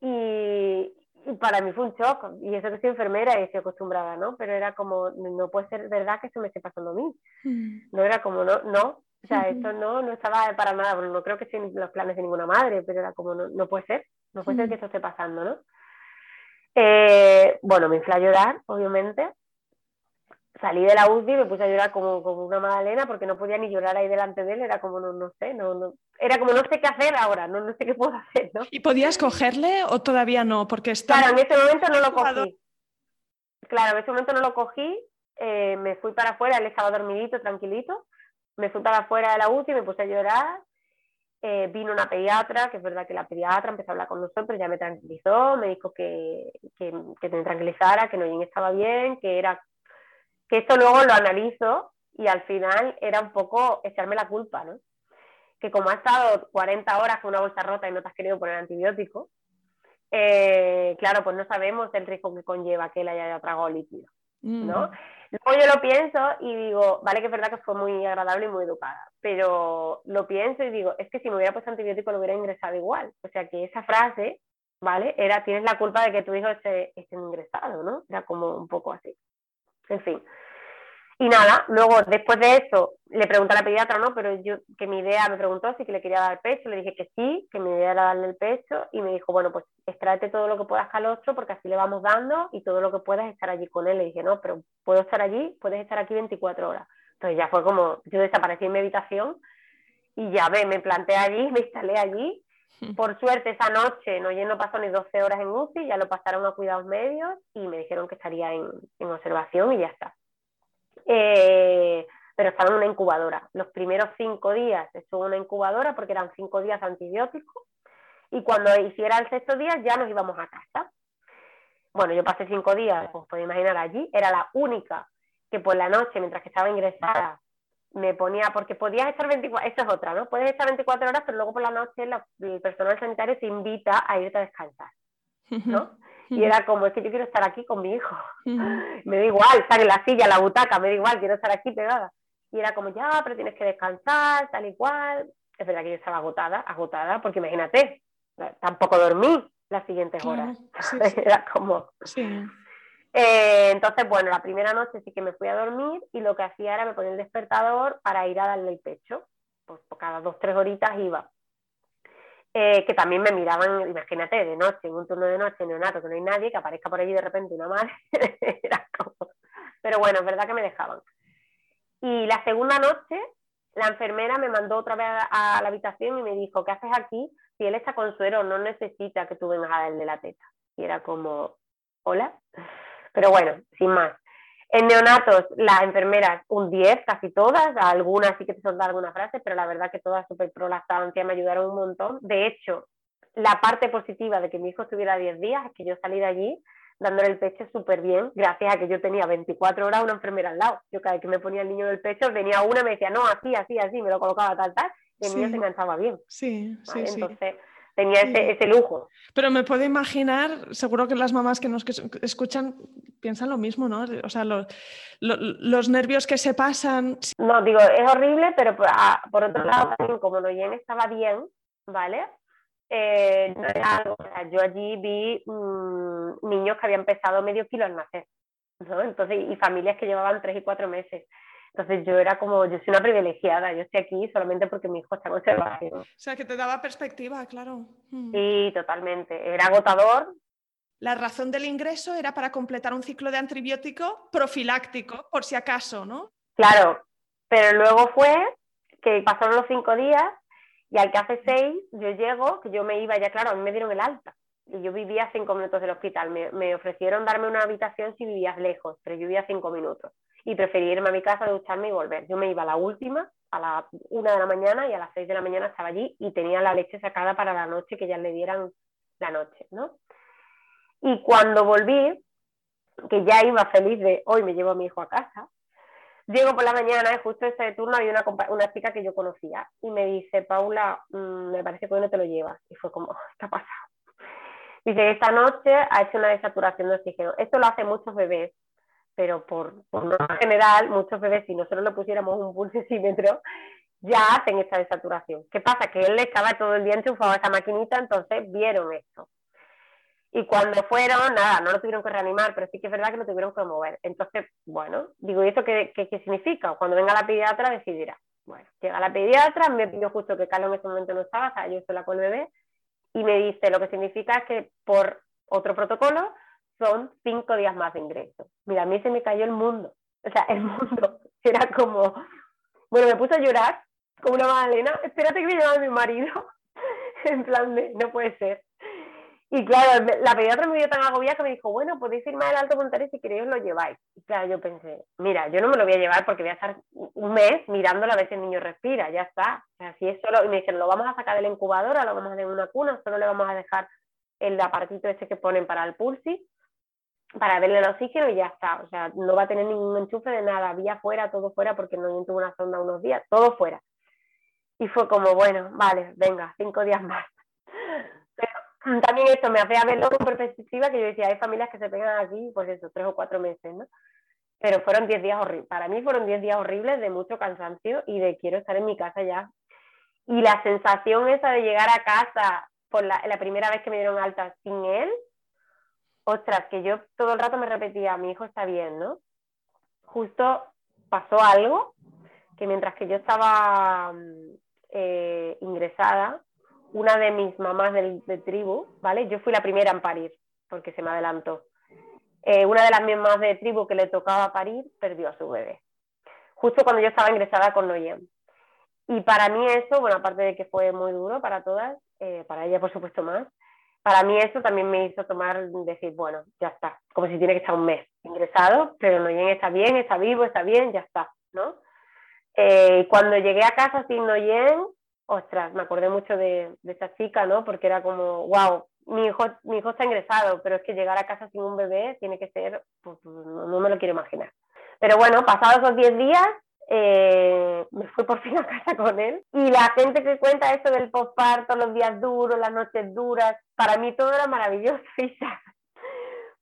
y, para mí fue un shock. Y eso que soy enfermera y estoy acostumbrada, ¿no? Pero era como, no puede ser verdad que eso me esté pasando a mí. Mm. No era como, no, no. O sea, eso no, no estaba para nada, no creo que sean los planes de ninguna madre, pero era como, no, no puede ser, no puede ser mm. que eso esté pasando, ¿no? Eh, bueno, me inflé a llorar, obviamente, salí de la UCI y me puse a llorar como, como una magdalena porque no podía ni llorar ahí delante de él, era como, no, no sé, no, no, era como no sé qué hacer ahora, no, no sé qué puedo hacer, ¿no? ¿Y podías cogerle o todavía no? Porque está... Claro, en ese momento no lo cogí. Claro, en ese momento no lo cogí, eh, me fui para afuera, él estaba dormidito, tranquilito, me fui para afuera de la UCI, me puse a llorar, eh, vino una pediatra, que es verdad que la pediatra empezó a hablar con nosotros, ya me tranquilizó, me dijo que, que, que me tranquilizara, que no estaba bien, que era que esto luego lo analizo y al final era un poco echarme la culpa, ¿no? Que como ha estado 40 horas con una bolsa rota y no te has querido poner antibiótico, eh, claro, pues no sabemos el riesgo que conlleva que él haya tragado líquido, ¿no? Mm. Luego yo lo pienso y digo, vale que es verdad que fue muy agradable y muy educada, pero lo pienso y digo, es que si me hubiera puesto antibiótico lo hubiera ingresado igual. O sea que esa frase, ¿vale? Era, tienes la culpa de que tu hijo esté, esté ingresado, ¿no? Era como un poco así. En fin. Y nada, luego después de eso le pregunté a la pediatra, ¿no? Pero yo, que mi idea me preguntó si que le quería dar el pecho, le dije que sí, que mi idea era darle el pecho y me dijo, bueno, pues extráete todo lo que puedas calostro porque así le vamos dando y todo lo que puedas estar allí con él. Le dije, no, pero puedo estar allí, puedes estar aquí 24 horas. Entonces ya fue como, yo desaparecí en mi habitación y ya ve, me planté allí, me instalé allí. Por suerte esa noche no, pasó ni 12 horas en UCI, ya lo pasaron a cuidados medios y me dijeron que estaría en, en observación y ya está. Eh, pero estaba en una incubadora. Los primeros cinco días estuvo en una incubadora porque eran cinco días antibióticos y cuando hiciera el sexto día ya nos íbamos a casa. Bueno, yo pasé cinco días, como podéis imaginar, allí. Era la única que por la noche, mientras que estaba ingresada, me ponía, porque podías estar 24, esto es otra, ¿no? Puedes estar 24 horas, pero luego por la noche el personal sanitario te invita a irte a descansar, ¿no? Y era como, es que yo quiero estar aquí con mi hijo. Me da igual estar en la silla, en la butaca, me da igual, quiero estar aquí pegada. Y era como, ya, pero tienes que descansar, tal y cual. Es verdad que yo estaba agotada, agotada, porque imagínate, tampoco dormí las siguientes horas. era como... Eh, entonces, bueno, la primera noche sí que me fui a dormir y lo que hacía era me ponía el despertador para ir a darle el pecho. Pues cada dos, tres horitas iba. Eh, que también me miraban, imagínate, de noche, en un turno de noche, neonato, que no hay nadie, que aparezca por allí de repente una madre, Pero bueno, es verdad que me dejaban. Y la segunda noche, la enfermera me mandó otra vez a, la habitación y me dijo, ¿qué haces aquí? Si él está con suero, no necesita que tú vengas a darle la teta. Y era como, hola. Pero bueno, sin más. En neonatos, las enfermeras, un 10, casi todas, algunas sí que te soltaron alguna frase, pero la verdad que todas súper pro lactancia me ayudaron un montón. De hecho, la parte positiva de que mi hijo estuviera 10 días es que yo salí de allí dándole el pecho súper bien, gracias a que yo tenía 24 horas una enfermera al lado. Yo cada vez que me ponía el niño del pecho, venía una y me decía, no, así, así, así, me lo colocaba tal, tal, y el niño se enganchaba bien. Sí, sí, Entonces, tenía ese, lujo. Pero me puedo imaginar, seguro que las mamás que nos escuchan piensan lo mismo, ¿no? O sea, los nervios que se pasan. No, digo, es horrible, pero por, ah, otro lado, como Noyen estaba bien, ¿vale? Eh, yo allí vi mm, niños que habían pesado medio kilo al nacer, ¿no? Entonces, y familias que llevaban tres y cuatro meses. Entonces yo era como, yo soy una privilegiada, yo estoy aquí solamente porque mi hijo está observación. O sea, que te daba perspectiva, claro. Mm. Sí, totalmente. Era agotador. la razón del ingreso era para completar un ciclo de antibiótico profiláctico, por si acaso, ¿no? Claro, pero luego fue que pasaron los cinco días y al que hace seis yo llego, que yo me iba ya, claro, a mí me dieron el alta y yo vivía cinco minutos del hospital. Me, ofrecieron darme una habitación si vivías lejos, pero yo vivía cinco minutos y preferí irme a mi casa, ducharme y volver. Yo me iba a la última, a la una de la mañana y a las seis de la mañana estaba allí y tenía la leche sacada para la noche, que ya le dieran la noche, ¿no? Y cuando volví, que ya iba feliz de hoy me llevo a mi hijo a casa, llego por la mañana y justo ese turno había una, una chica que yo conocía y me dice, Paula, mm, me parece que hoy no te lo llevas. Y fue como, ¿qué ha pasado? Dice, esta noche ha hecho una desaturación de oxígeno. Esto lo hacen muchos bebés, pero por, por general, muchos bebés, si nosotros le pusiéramos un pulsímetro, ya hacen esta desaturación. ¿Qué pasa? Que él estaba todo el día enchufado a esa maquinita, entonces vieron esto. Y cuando fueron, nada, no lo tuvieron que reanimar, pero sí que es verdad que lo tuvieron que mover. Entonces, bueno, digo, ¿y esto qué, qué, significa? Cuando venga la pediatra decidirá. Bueno, llega la pediatra, me pidió justo que Carlos en ese momento no estaba, o sea, yo sola con el bebé, y me dice, lo que significa que por otro protocolo son cinco días más de ingreso. Mira, a mí se me cayó el mundo, o sea, el mundo era como, bueno, me puse a llorar como una magdalena, espérate que me llama mi marido, en plan de, no puede ser. Y claro, la pediatra me vio tan agobiada que me dijo, bueno, podéis irme al Alto Montares si queréis lo lleváis. Y claro, yo pensé, mira, yo no me lo voy a llevar porque voy a estar un mes mirándolo a ver si el niño respira, ya está. O sea, si es solo, y me dijeron, lo vamos a sacar de la incubadora, lo vamos a dejar en una cuna, solo le vamos a dejar el apartito ese que ponen para el pulsi, para verle el oxígeno y ya está. O sea, no va a tener ningún enchufe de nada, vía fuera, todo fuera, porque no tuvo una sonda unos días, todo fuera. Y fue como, bueno, vale, venga, cinco días más. También esto me hacía verlo con perspectiva, que yo decía, hay familias que se pegan aquí, pues eso, tres o cuatro meses, ¿no? Pero fueron diez días horribles, para mí fueron diez días horribles de mucho cansancio y de quiero estar en mi casa ya. Y la sensación esa de llegar a casa por la, la primera vez que me dieron alta sin él, ostras, que yo todo el rato me repetía, mi hijo está bien, ¿no? Justo pasó algo que mientras que yo estaba mm, eh, ingresada, una de mis mamás de, tribu, ¿vale? Yo fui la primera en parir, porque se me adelantó. Eh, una de las mamás de tribu que le tocaba parir perdió a su bebé, justo cuando yo estaba ingresada con Noyem. Y para mí eso, bueno, aparte de que fue muy duro para todas, eh, para ella por supuesto más, para mí eso también me hizo tomar, decir, bueno, ya está, como si tiene que estar un mes ingresado, pero Noyen está bien, está vivo, está bien, ya está, ¿no? Eh, cuando llegué a casa sin Noyen, ostras, me acordé mucho de, esa chica, ¿no? Porque era como, wow, mi hijo, mi hijo está ingresado, pero es que llegar a casa sin un bebé tiene que ser, pues, pues no, me lo quiero imaginar. Pero bueno, pasados esos 10 días, eh, me fui por fin a casa con él. Y la gente que cuenta eso del postparto, los días duros, las noches duras, para mí todo era maravilloso,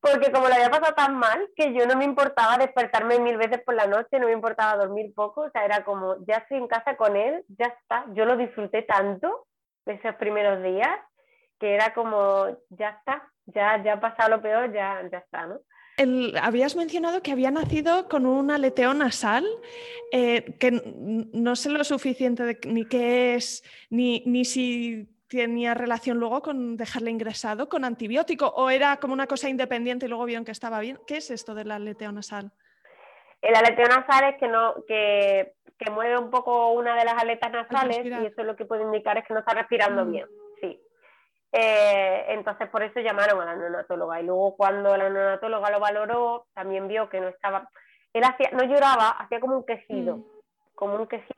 porque como le había pasado tan mal que yo no me importaba despertarme mil veces por la noche, no me importaba dormir poco, o sea, era como, ya estoy en casa con él, ya está, yo lo disfruté tanto de esos primeros días que era como, ya está, ya, ya ha pasado lo peor, ya, ya está, ¿no? habías mencionado que había nacido con un aleteo nasal, eh, que no sé lo suficiente ni qué es, ni, ni si tenía relación luego con dejarle ingresado con antibiótico o era como una cosa independiente y luego vieron que estaba bien. ¿Qué es esto del aleteo nasal? El aleteo nasal es que no que, que mueve un poco una de las aletas nasales y eso lo que puede indicar es que no está respirando mm. bien. Sí. Eh, entonces por eso llamaron a la neonatóloga y luego cuando la neonatóloga lo valoró también vio que no estaba él hacía no lloraba hacía como un quejido mm. como un quejido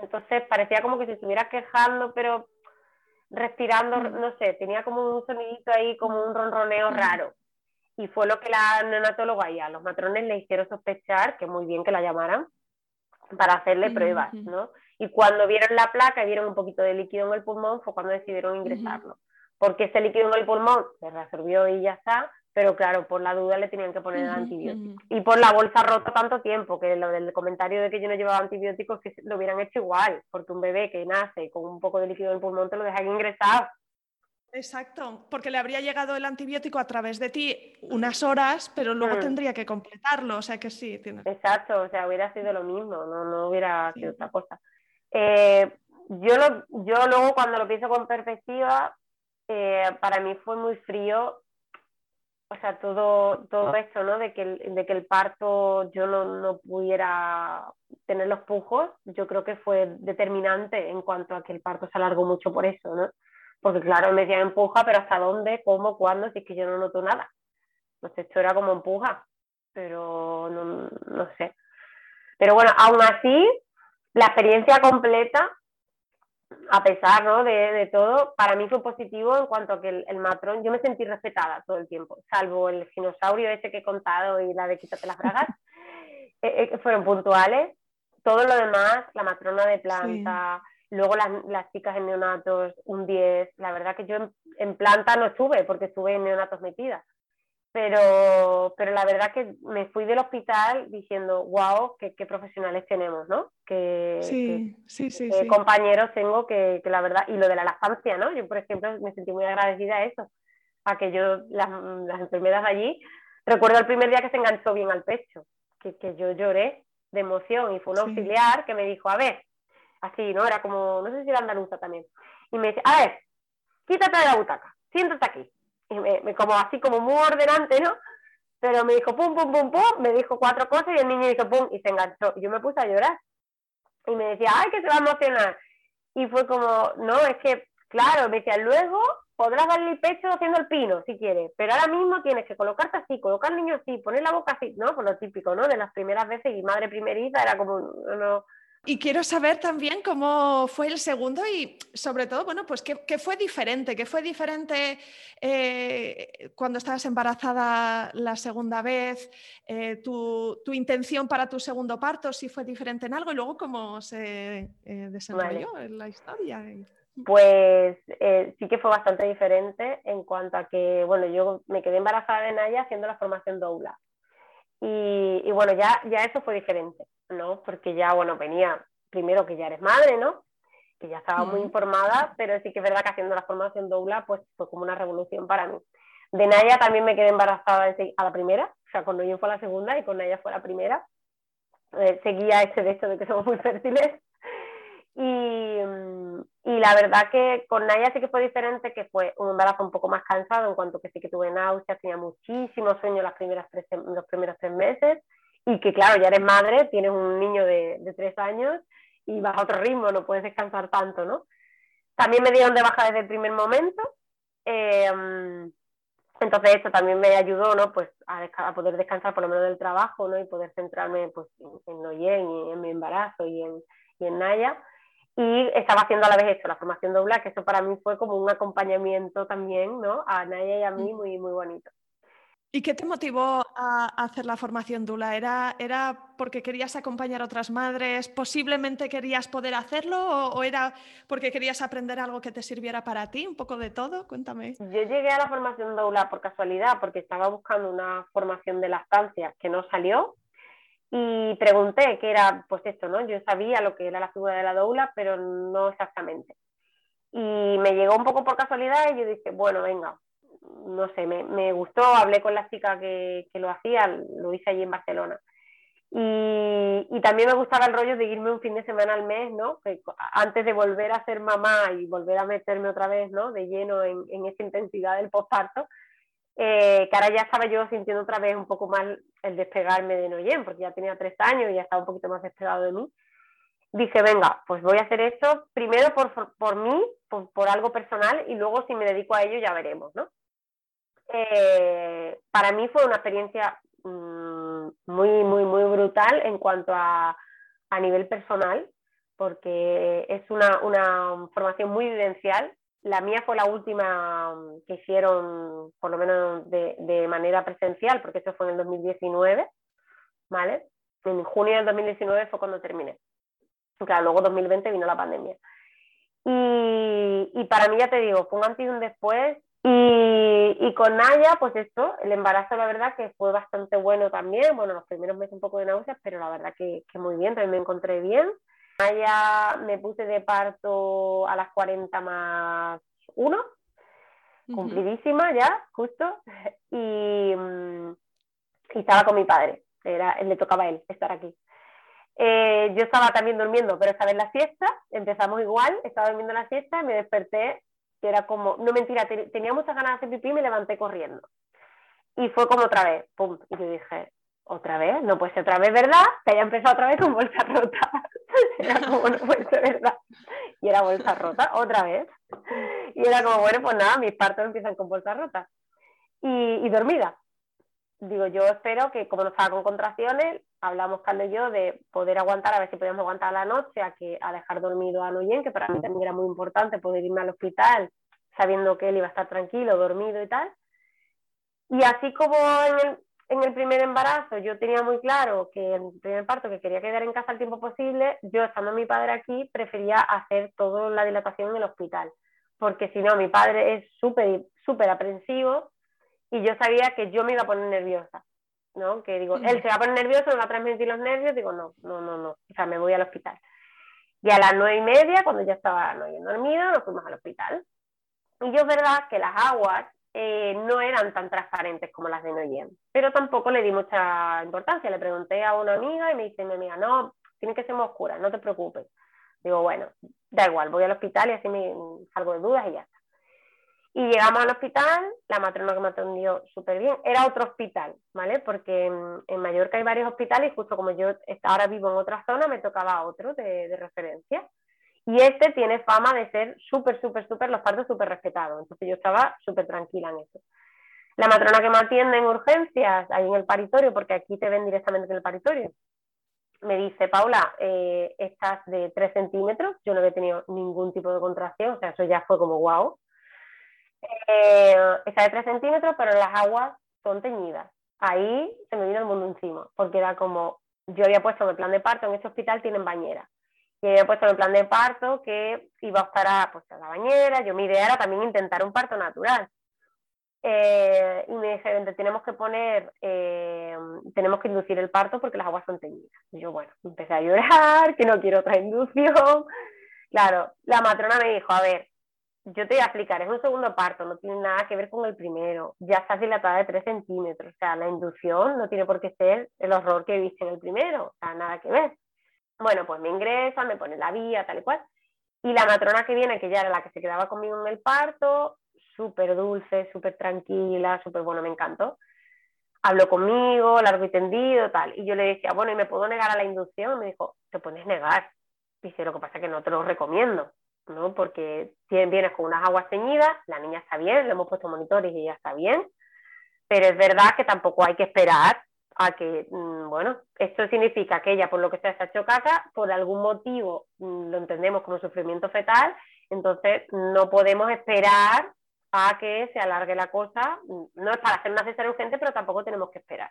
entonces parecía como que se estuviera quejando pero respirando, no sé, tenía como un sonidito ahí, como un ronroneo raro. Y fue lo que la neonatóloga y a los matrones le hicieron sospechar, que muy bien que la llamaran, para hacerle pruebas, ¿no? Y cuando vieron la placa y vieron un poquito de líquido en el pulmón, fue cuando decidieron ingresarlo. Porque ese líquido en el pulmón se reabsorbió y ya está, pero claro, por la duda le tenían que poner el antibiótico. Y por la bolsa rota tanto tiempo, que lo del comentario de que yo no llevaba antibióticos, que lo hubieran hecho igual, porque un bebé que nace con un poco de líquido en el pulmón te lo dejan ingresar. Exacto, porque le habría llegado el antibiótico a través de ti unas horas, pero luego mm. tendría que completarlo, o sea que sí. Exacto, o sea, hubiera sido lo mismo, no, no hubiera sido otra cosa. Eh, yo, lo, yo luego cuando lo pienso con perspectiva, eh, para mí fue muy frío o sea, todo, todo ah. esto, ¿no? De que, el, de que el parto yo no, no, pudiera tener los pujos, yo creo que fue determinante en cuanto a que el parto se alargó mucho por eso, ¿no? Porque claro, me decían empuja, pero ¿hasta dónde? ¿Cómo? ¿Cuándo? Si es que yo no noto nada. Entonces esto era como empuja, pero no, no sé. Pero bueno, aún así, la experiencia completa a pesar ¿no? de, todo, para mí fue positivo en cuanto a que el, matrón, yo me sentí respetada todo el tiempo, salvo el dinosaurio ese que he contado y la de quítate las bragas, eh, eh, fueron puntuales. Todo lo demás, la matrona de planta, luego las, las, chicas en neonatos, un 10, la verdad que yo en, en planta no estuve porque estuve en neonatos metida pero, pero la verdad que me fui del hospital diciendo, wow, qué, qué profesionales tenemos, ¿no? Que, sí, sí, sí, compañeros tengo que, que, la verdad, y lo de la lactancia, ¿no? Yo, por ejemplo, me sentí muy agradecida a eso, a que yo, las, las enfermeras allí, recuerdo el primer día que se enganchó bien al pecho, que, que yo lloré de emoción y fue un auxiliar que me dijo, a ver, así, ¿no? Era como, no sé si era andaluza también, y me dice, a ver, quítate de la butaca, siéntate aquí y me, como así como muy ordenante, ¿no? Pero me dijo pum, pum, pum, pum, me dijo cuatro cosas y el niño hizo pum y se enganchó. Y yo me puse a llorar. Y me decía, ay, que se va a emocionar. Y fue como, no, es que, claro, me decía, luego podrás darle el pecho haciendo el pino si quieres, pero ahora mismo tienes que colocarte así, colocar al niño así, poner la boca así, ¿no? Por lo típico, ¿no? De las primeras veces y madre primeriza era como, no, y quiero saber también cómo fue el segundo y sobre todo, bueno, pues qué, fue diferente, qué fue diferente eh, cuando estabas embarazada la segunda vez, eh, tu, intención para tu segundo parto, si fue diferente en algo y luego cómo se eh, desarrolló en la historia. Pues sí que fue bastante diferente en cuanto a que, bueno, yo me quedé embarazada de Naya haciendo la formación doula. Y, y bueno, ya, ya eso fue diferente ¿no? Porque ya, bueno, venía primero que ya eres madre, ¿no? Que ya estaba muy informada, pero sí que es verdad que haciendo la formación doula, pues fue como una revolución para mí. De Naya también me quedé embarazada a la primera, o sea, con Noyen fue la segunda y con Naya fue la primera. Eh, seguía ese de hecho de que somos muy fértiles. Y, y, la verdad que con Naya sí que fue diferente, que fue un embarazo un poco más cansado en cuanto que sí que tuve náuseas, tenía muchísimo sueño las primeras tres, los primeros tres meses y que claro, ya eres madre, tienes un niño de, tres años y vas a otro ritmo, no puedes descansar tanto, ¿no? También me dieron de baja desde el primer momento, em, entonces eso también me ayudó, ¿no? Pues a, poder descansar por lo menos del trabajo, ¿no? Y poder centrarme pues en, Noyen y en mi embarazo y en, y en Naya. Y estaba haciendo a la vez eso, la formación doble, que eso para mí fue como un acompañamiento también, ¿no? A Naya y a mí muy, muy bonito. ¿Y qué te motivó a hacer la formación Dula? ¿Era, ¿Era porque querías acompañar a otras madres? ¿Posiblemente querías poder hacerlo? ¿O, era porque querías aprender algo que te sirviera para ti? ¿Un poco de todo? Cuéntame. Yo llegué a la formación Dula por casualidad, porque estaba buscando una formación de lactancia que no salió. Y pregunté qué era, pues esto, ¿no? Yo sabía lo que era la figura de la doula, pero no exactamente. Y me llegó un poco por casualidad y yo dije, bueno, venga, no sé, me, me, gustó, hablé con la chica que, que, lo hacía, lo hice allí en Barcelona. Y, y, también me gustaba el rollo de irme un fin de semana al mes, ¿no? Que antes de volver a ser mamá y volver a meterme otra vez, ¿no? De lleno en, en esa intensidad del posparto, eh, que ahora ya estaba yo sintiendo otra vez un poco más el despegarme de Noyen, porque ya tenía tres años y ya estaba un poquito más despegado de mí. Dije, venga, pues voy a hacer esto primero por, por mí, por, por algo personal, y luego si me dedico a ello ya veremos, ¿no? Eh, para mí fue una experiencia mm, muy, muy, muy brutal en cuanto a, a nivel personal, porque es una, una, formación muy vivencial. La mía fue la última mm, que hicieron, por lo menos de, de manera presencial, porque eso fue en el 2019, ¿vale? En junio del 2019 fue cuando terminé. Claro, luego 2020 vino la pandemia. Y, y, para mí, ya te digo, fue un antes y un después y, y, con Naya, pues esto, el embarazo la verdad que fue bastante bueno también, bueno, los primeros meses un poco de náuseas, pero la verdad que, que muy bien, también me encontré bien. Naya me puse de parto a las 40 más 1, cumplidísima ya, justo, y, mm, y, estaba con mi padre, era, le tocaba a él estar aquí. Eh, yo estaba también durmiendo, pero estaba en la siesta, empezamos igual, estaba durmiendo la siesta, me desperté que era como, no mentira, tenía muchas ganas de hacer pipí y me levanté corriendo. Y fue como otra vez, pum. Y yo dije, ¿otra vez? No puede ser otra vez, ¿verdad? Que haya empezado otra vez con bolsa rota. era como, no puede ser verdad. Y era bolsa rota, otra vez. Y era como, bueno, pues nada, mis partos empiezan con bolsa rota. Y, y dormida. Digo, yo espero que como no estaba con contracciones, hablamos Carlos y yo de poder aguantar, a ver si podíamos aguantar la noche, a, que, a dejar dormido a Noyen, que para mí también era muy importante poder irme al hospital sabiendo que él iba a estar tranquilo, dormido y tal. Y así como en el, en el primer embarazo yo tenía muy claro que en el primer parto que quería quedar en casa el tiempo posible, yo estando mi padre aquí prefería hacer toda la dilatación en el hospital, porque si no, mi padre es súper, súper aprensivo y yo sabía que yo me iba a poner nerviosa. ¿No? Que digo, él se va a poner nervioso, me va a transmitir los nervios, digo, no, no, no, no, o sea, me voy al hospital. Y a las nueve y media, cuando ya estaba no dormido, nos fuimos al hospital. Y yo es verdad que las aguas eh, no eran tan transparentes como las de Noyen, pero tampoco le di mucha importancia. Le pregunté a una amiga y me dice mi amiga, no, tiene que ser muy oscura, no te preocupes. Digo, bueno, da igual, voy al hospital y así me salgo de dudas y ya está. Y llegamos al hospital, la matrona que me atendió súper bien, era otro hospital, ¿vale? Porque en, Mallorca hay varios hospitales y justo como yo ahora vivo en otra zona, me tocaba otro de, referencia. Y este tiene fama de ser súper, súper, súper, los partos súper respetados. Entonces yo estaba súper tranquila en eso. La matrona que me atiende en urgencias, ahí en el paritorio, porque aquí te ven directamente en el paritorio, me dice, Paula, eh, estás de 3 centímetros, yo no había tenido ningún tipo de contracción, o sea, eso ya fue como wow. Eh, está de 3 centímetros, pero las aguas son teñidas. Ahí se me vino el mundo encima, porque era como, yo había puesto en el plan de parto, en este hospital tienen bañera y había puesto en el plan de parto que iba a estar a, pues, a la bañera, yo mi idea era también intentar un parto natural. Eh, y me dijeron, tenemos que poner, eh, tenemos que inducir el parto porque las aguas son teñidas. Y yo, bueno, empecé a llorar, que no quiero otra inducción. Claro, la matrona me dijo, a ver, yo te voy a explicar, es un segundo parto, no tiene nada que ver con el primero, ya estás dilatada de 3 centímetros, o sea, la inducción no tiene por qué ser el horror que viste en el primero, o sea, nada que ver. Bueno, pues me ingresa, me pone la vía, tal y cual. Y la matrona que viene, que ya era la que se quedaba conmigo en el parto, súper dulce, súper tranquila, súper bueno, me encantó. Habló conmigo, largo y tendido, tal. Y yo le decía, bueno, ¿y me puedo negar a la inducción? Me dijo, te puedes negar. Dice, lo que pasa es que no te lo recomiendo, ¿no? Porque vienes con unas aguas teñidas, la niña está bien, le hemos puesto monitores y ella está bien, pero es verdad que tampoco hay que esperar a que, mm, bueno, esto significa que ella por lo que sea se ha hecho por algún motivo mm, lo entendemos como sufrimiento fetal, entonces no podemos esperar a que se alargue la cosa, mm, no es para hacer una cesárea urgente, pero tampoco tenemos que esperar.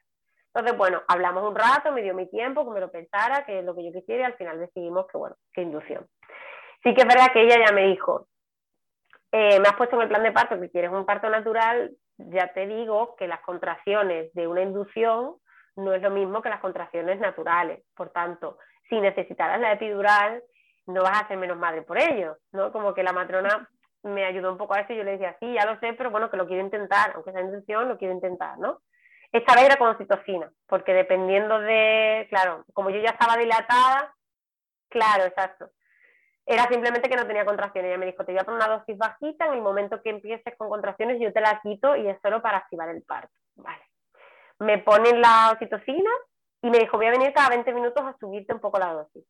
Entonces, bueno, hablamos un rato, me dio mi tiempo, que me lo pensara, que es lo que yo quisiera, y al final decidimos que, bueno, que inducción. Sí que es verdad que ella ya me dijo, eh, me has puesto en el plan de parto que quieres un parto natural, ya te digo que las contracciones de una inducción no es lo mismo que las contracciones naturales. Por tanto, si necesitaras la epidural, no vas a ser menos madre por ello, ¿no? Como que la matrona me ayudó un poco a eso y yo le decía, sí, ya lo sé, pero bueno, que lo quiero intentar, aunque sea inducción, lo quiero intentar, ¿no? Esta vez era con oxitocina, porque dependiendo de, claro, como yo ya estaba dilatada, claro, exacto. Era simplemente que no tenía contracciones. Ella me dijo, te voy a poner una dosis bajita, en el momento que empieces con contracciones yo te la quito y es solo para activar el parto. Vale me ponen la oxitocina y me dijo, voy a venir cada 20 minutos a subirte un poco la dosis.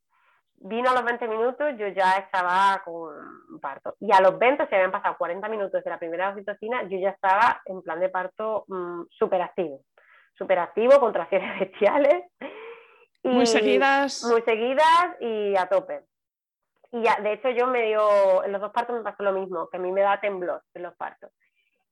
Vino a los 20 minutos, yo ya estaba con parto. Y a los 20, se habían pasado 40 minutos de la primera oxitocina, yo ya estaba en plan de parto mm, súper activo. Súper activo, contracciones bestiales. Y muy seguidas. Muy seguidas y a tope. Y ya, de hecho yo me dio, en los dos partos me pasó lo mismo, que a mí me da temblor en los partos.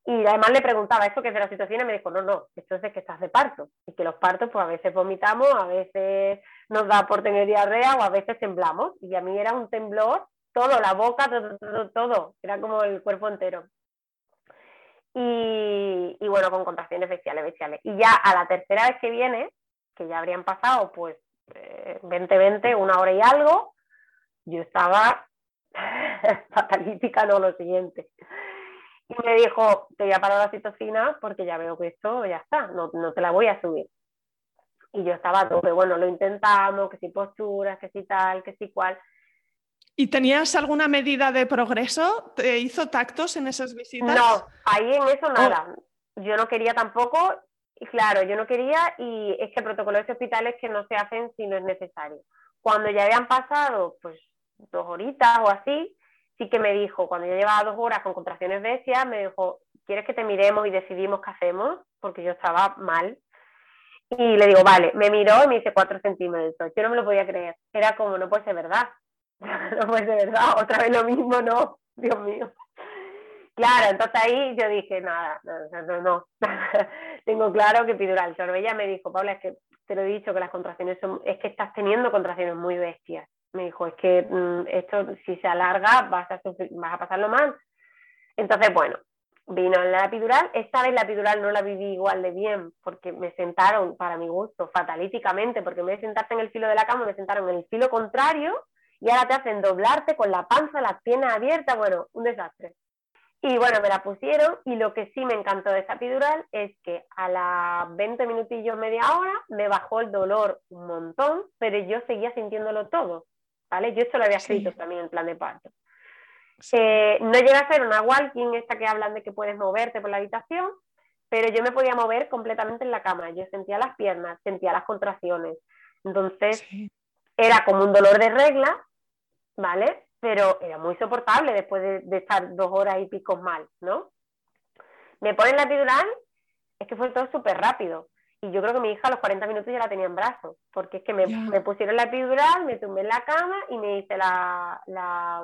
Y además le preguntaba, ¿esto que es de la situación? Y me dijo, no, no, esto es que estás de parto. Y que los partos, pues a veces vomitamos, a veces nos da por tener diarrea o a veces temblamos. Y a mí era un temblor, todo, la boca, todo, todo, era como el cuerpo entero. Y, bueno, con contracciones bestiales, bestiales. Y ya a la tercera vez que viene, que ya habrían pasado pues 20, eh, 20, una hora y algo, yo estaba fatalítica, no lo siguiente. Y me dijo, te voy a parar la citocina porque ya veo que esto ya está, no, no te la voy a subir. Y yo estaba a tope, bueno, lo intentamos, que si posturas, que si tal, que si cual. ¿Y tenías alguna medida de progreso? ¿Te hizo tactos en esas visitas? No, ahí en eso nada. Yo no quería tampoco, y claro, yo no quería y es que el protocolo de ese hospital es que no se hacen si no es necesario. Cuando ya habían pasado, pues, dos horitas o así, sí que me dijo, cuando yo llevaba dos horas con contracciones bestias, me dijo, ¿quieres que te miremos y decidimos qué hacemos? Porque yo estaba mal. Y le digo, vale, me miró y me dice cuatro centímetros. Yo no me lo podía creer. Era como, no puede ser verdad. no puede ser verdad. Otra vez lo mismo, no. Dios mío. Claro, entonces ahí yo dije, nada, no, no, no. tengo claro que epidural. Pero ella me dijo, Paula, es que te lo he dicho que las contracciones son, es que estás teniendo contracciones muy bestias. Me dijo, es que mm, esto si se alarga vas a, vas a pasarlo mal. Entonces, bueno, vino la epidural. Esta vez la epidural no la viví igual de bien porque me sentaron, para mi gusto, fatalíticamente, porque en vez de sentarte en el filo de la cama, me sentaron en el filo contrario y ahora te hacen doblarte con la panza, las piernas abiertas, bueno, un desastre. Y bueno, me la pusieron y lo que sí me encantó de esta epidural es que a las 20 minutillos, media hora, me bajó el dolor un montón, pero yo seguía sintiéndolo todo, ¿vale? Yo esto lo había escrito también en plan de parto. Eh, no llega a ser una walking, esta que hablan de que puedes moverte por la habitación, pero yo me podía mover completamente en la cama. Yo sentía las piernas, sentía las contracciones. Entonces, era como un dolor de regla, ¿vale? Pero era muy soportable después de, estar dos horas y picos mal, ¿no? Me ponen la epidural, es que fue todo súper rápido. Y yo creo que mi hija a los 40 minutos ya la tenía en brazos, porque es que me, me pusieron la epidural, me tumbé en la cama y me dice la, la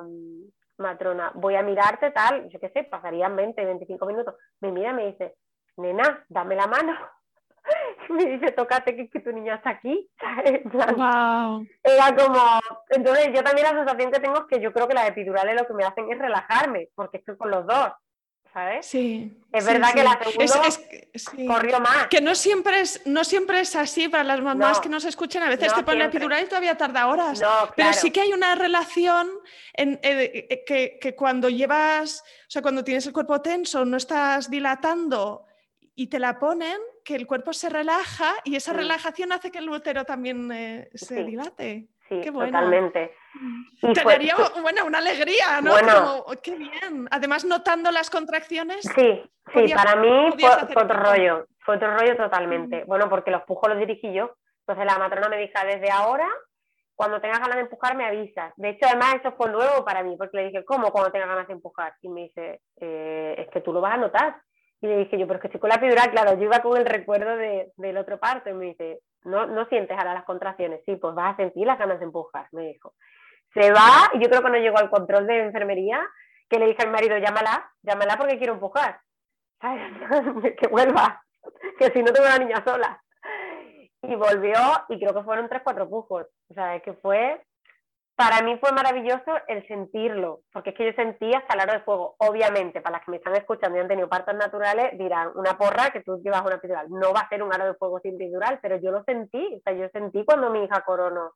matrona, voy a mirarte tal, yo qué sé, pasarían 20, 25 minutos. Me mira y me dice, nena, dame la mano. me dice, tócate que, que, tu niña está aquí. Wow. Era como, entonces yo también la sensación que tengo es que yo creo que las epidurales lo que me hacen es relajarme, porque estoy con los dos. ¿Sabes? Sí. Es verdad que la segunda corrió más. Que no siempre es, no siempre es así para las mamás que nos escuchan. A veces te ponen la epidural y todavía tarda horas. Pero sí que hay una relación en, eh, eh, que, que, cuando llevas, o sea, cuando tienes el cuerpo tenso, no estás dilatando y te la ponen, que el cuerpo se relaja y esa relajación hace que el útero también eh, se dilate. Sí, qué bueno. totalmente. Mm. Te daría bueno, una alegría, ¿no? Bueno, qué bien. Además, notando las contracciones. Sí, sí, para mí fue, otro rollo, fue otro rollo totalmente. Bueno, porque los pujos los dirigí yo. Entonces la matrona me dijo, desde ahora, cuando tengas ganas de empujar, me avisas. De hecho, además, eso fue nuevo para mí, porque le dije, ¿cómo cuando tengas ganas de empujar? Y me dice, eh, es que tú lo vas a notar. Y le dije yo, pero es que estoy con la epidural, claro, yo iba con el recuerdo de, del otro parto y me dice, no, no sientes ahora las contracciones, sí, pues vas a sentir las ganas de empujar, me dijo. Se va y yo creo que no llegó al control de enfermería, que le dije al marido, llámala, llámala porque quiero empujar, que vuelva, que si no tengo una niña sola. Y volvió y creo que fueron tres, cuatro pujos, o sea, es que fue para mí fue maravilloso el sentirlo, porque es que yo sentía hasta el aro de fuego. Obviamente, para las que me están escuchando y han tenido partos naturales, dirán, una porra que tú llevas una epidural. No va a ser un aro de fuego sin epidural, pero yo lo sentí, o sea, yo sentí cuando mi hija coronó.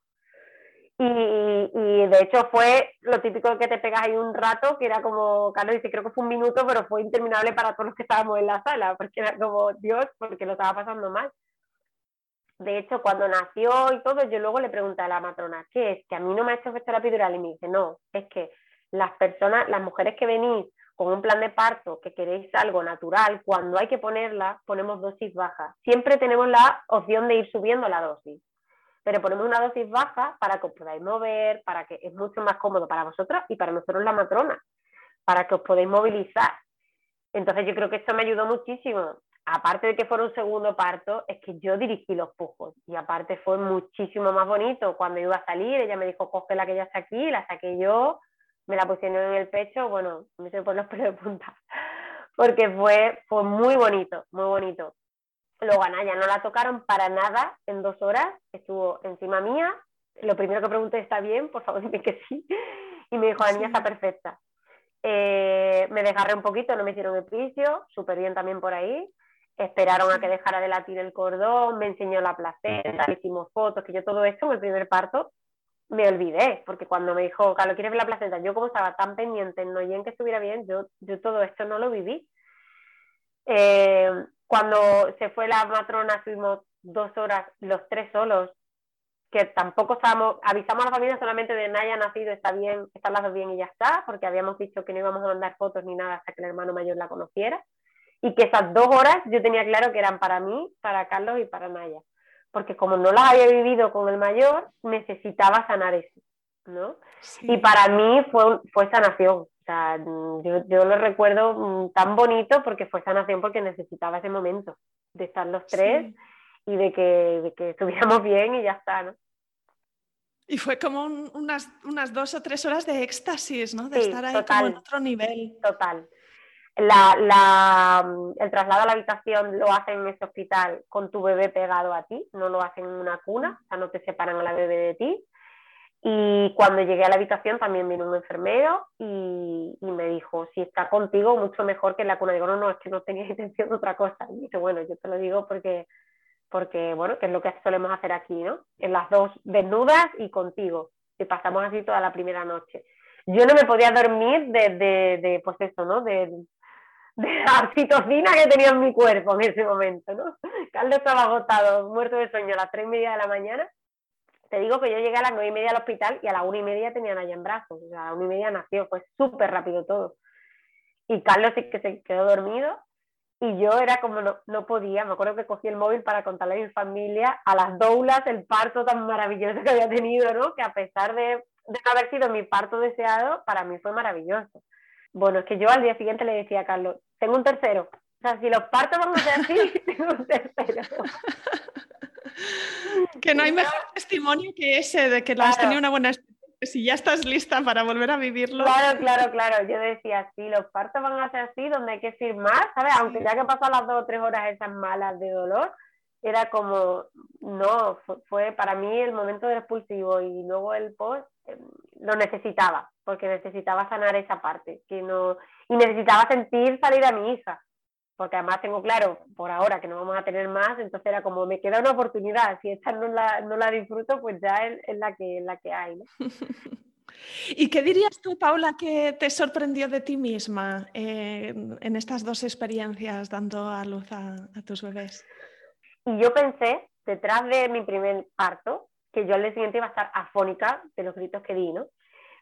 Y, y, de hecho fue lo típico que te pegas ahí un rato, que era como, Carlos dice, creo que fue un minuto, pero fue interminable para todos los que estábamos en la sala, porque era como, Dios, porque lo estaba pasando mal. De hecho, cuando nació y todo, yo luego le pregunté a la matrona, ¿qué es? Que a mí no me ha hecho efecto la epidural. Y me dice, no, es que las personas, las mujeres que venís con un plan de parto, que queréis algo natural, cuando hay que ponerla, ponemos dosis baja. Siempre tenemos la opción de ir subiendo la dosis, pero ponemos una dosis baja para que os podáis mover, para que es mucho más cómodo para vosotras y para nosotros la matrona, para que os podáis movilizar. Entonces yo creo que esto me ayudó muchísimo aparte de que fuera un segundo parto, es que yo dirigí los pujos y aparte fue muchísimo más bonito. Cuando iba a salir, ella me dijo, coge la que ya está aquí, la saqué yo, me la pusieron en el pecho, bueno, me se por los pelos de punta, porque fue, fue muy bonito, muy bonito. Luego a Naya no la tocaron para nada en dos horas, estuvo encima mía, lo primero que pregunté, ¿está bien? Por favor, dime que sí. Y me dijo, la niña está perfecta. Eh, me desgarré un poquito, no me hicieron epicio, súper bien también por ahí esperaron a que dejara de latir el cordón, me enseñó la placenta, le hicimos fotos, que yo todo esto en el primer parto me olvidé, porque cuando me dijo, Carlos, ¿quieres ver la placenta? Yo como estaba tan pendiente no y en que estuviera bien, yo, yo todo esto no lo viví. Eh, cuando se fue la matrona, estuvimos dos horas, los tres solos, que tampoco estábamos, avisamos a la familia solamente de Naya nacido, está bien, están las dos bien y ya está, porque habíamos dicho que no íbamos a mandar fotos ni nada hasta que el hermano mayor la conociera y que esas dos horas yo tenía claro que eran para mí, para Carlos y para Naya. Porque como no las había vivido con el mayor, necesitaba sanar eso, ¿no? Y para mí fue, fue sanación. O sea, yo, yo, lo recuerdo mm, tan bonito porque fue sanación porque necesitaba ese momento de estar los tres y de que, de que estuviéramos bien y ya está, ¿no? Y fue como unas, unas dos o tres horas de éxtasis, ¿no? De estar ahí como en otro nivel. Total. La, la, el traslado a la habitación lo hacen en ese hospital con tu bebé pegado a ti, no lo hacen en una cuna, o sea, no te separan a la bebé de ti. Y cuando llegué a la habitación también vino un enfermero y, y, me dijo, si está contigo, mucho mejor que en la cuna. Digo, no, no, es que no tenía intención de otra cosa. Y dice, bueno, yo te lo digo porque porque bueno, que es lo que solemos hacer aquí, ¿no? En las dos desnudas y contigo, y pasamos así toda la primera noche. Yo no me podía dormir de, de, de pues eso, ¿no? De, de la oxitocina que tenía en mi cuerpo en ese momento, ¿no? Carlos estaba agotado, muerto de sueño a las tres y media de la mañana. Te digo que yo llegué a las nueve y media al hospital y a las una y media tenían allá en brazos, a las una y media nació, fue súper rápido todo. Y Carlos sí que se quedó dormido y yo era como no, no, podía, me acuerdo que cogí el móvil para contarle a mi familia a las doulas el parto tan maravilloso que había tenido, ¿no? Que a pesar de no haber sido mi parto deseado, para mí fue maravilloso. Bueno, es que yo al día siguiente le decía a Carlos, tengo un tercero. O sea, si los partos van a ser así, tengo un tercero. que no hay mejor testimonio que ese de que la has tenido una buena si ya estás lista para volver a vivirlo. Claro, claro, claro. Yo decía, sí, los partos van a ser así, donde hay que ir más, ¿sabes? Aunque ya que pasado las dos o tres horas esas malas de dolor, era como, no, fue, para mí el momento del expulsivo y luego el post em, lo necesitaba, porque necesitaba sanar esa parte, que no, y necesitaba sentir salir a mi hija, porque además tengo claro por ahora que no vamos a tener más, entonces era como me queda una oportunidad, si esta no la, no la disfruto, pues ya es, la, que, la que hay. ¿Y qué dirías tú, Paula, que te sorprendió de ti misma eh, en estas dos experiencias dando a luz a, tus bebés? Y yo pensé, detrás de mi primer parto, que yo al día siguiente iba a estar afónica de los gritos que di, ¿no?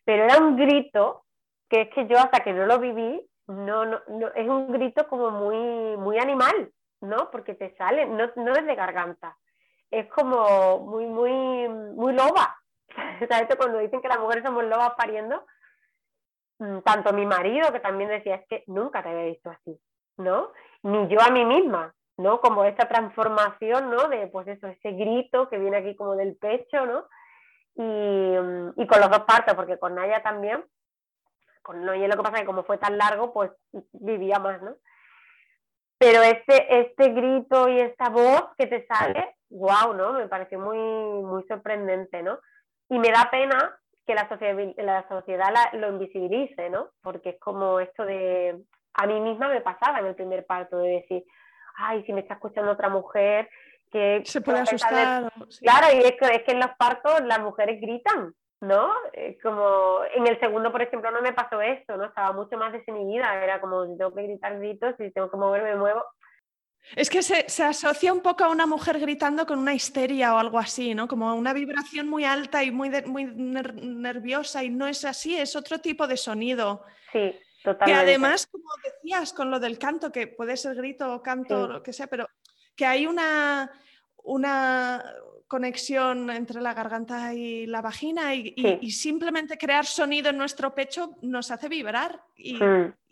Pero era un grito que es que yo hasta que no lo viví, no, no, no, es un grito como muy, muy animal, ¿no? Porque te sale, no, no es garganta, es como muy, muy, muy loba. ¿Sabes? Cuando dicen que las mujeres somos lobas pariendo, mm, tanto mi marido, que también decía, es que nunca te había visto así, ¿no? Ni yo a mí misma, ¿no? Como esta transformación, ¿no? De, pues eso, ese grito que viene aquí como del pecho, ¿no? Y, mm, y con los dos partos, porque con Naya también, con lo que pasa es que como fue tan largo, pues vivía más, ¿no? Pero este, este grito y esta voz que te sale, wow, ¿no? Me pareció muy, muy sorprendente, ¿no? Y me da pena que la sociedad, la sociedad lo invisibilice, ¿no? Porque es como esto de, a mí misma me pasaba en el primer parto, de decir, ay, si me está escuchando otra mujer, que... Se puede asustar. Claro, y es que, es que en los partos las mujeres gritan, ¿no? como en el segundo, por ejemplo, no me pasó esto, ¿no? Estaba mucho más desinhibida, era como si tengo que gritar gritos, si tengo que moverme, me muevo. Es que se, se, asocia un poco a una mujer gritando con una histeria o algo así, ¿no? Como una vibración muy alta y muy, muy nerviosa y no es así, es otro tipo de sonido. Sí, totalmente. Que además, como decías con lo del canto, que puede ser grito o canto, lo que sea, pero que hay una, una, conexión entre la garganta y la vagina y, simplemente crear sonido en nuestro pecho nos hace vibrar y,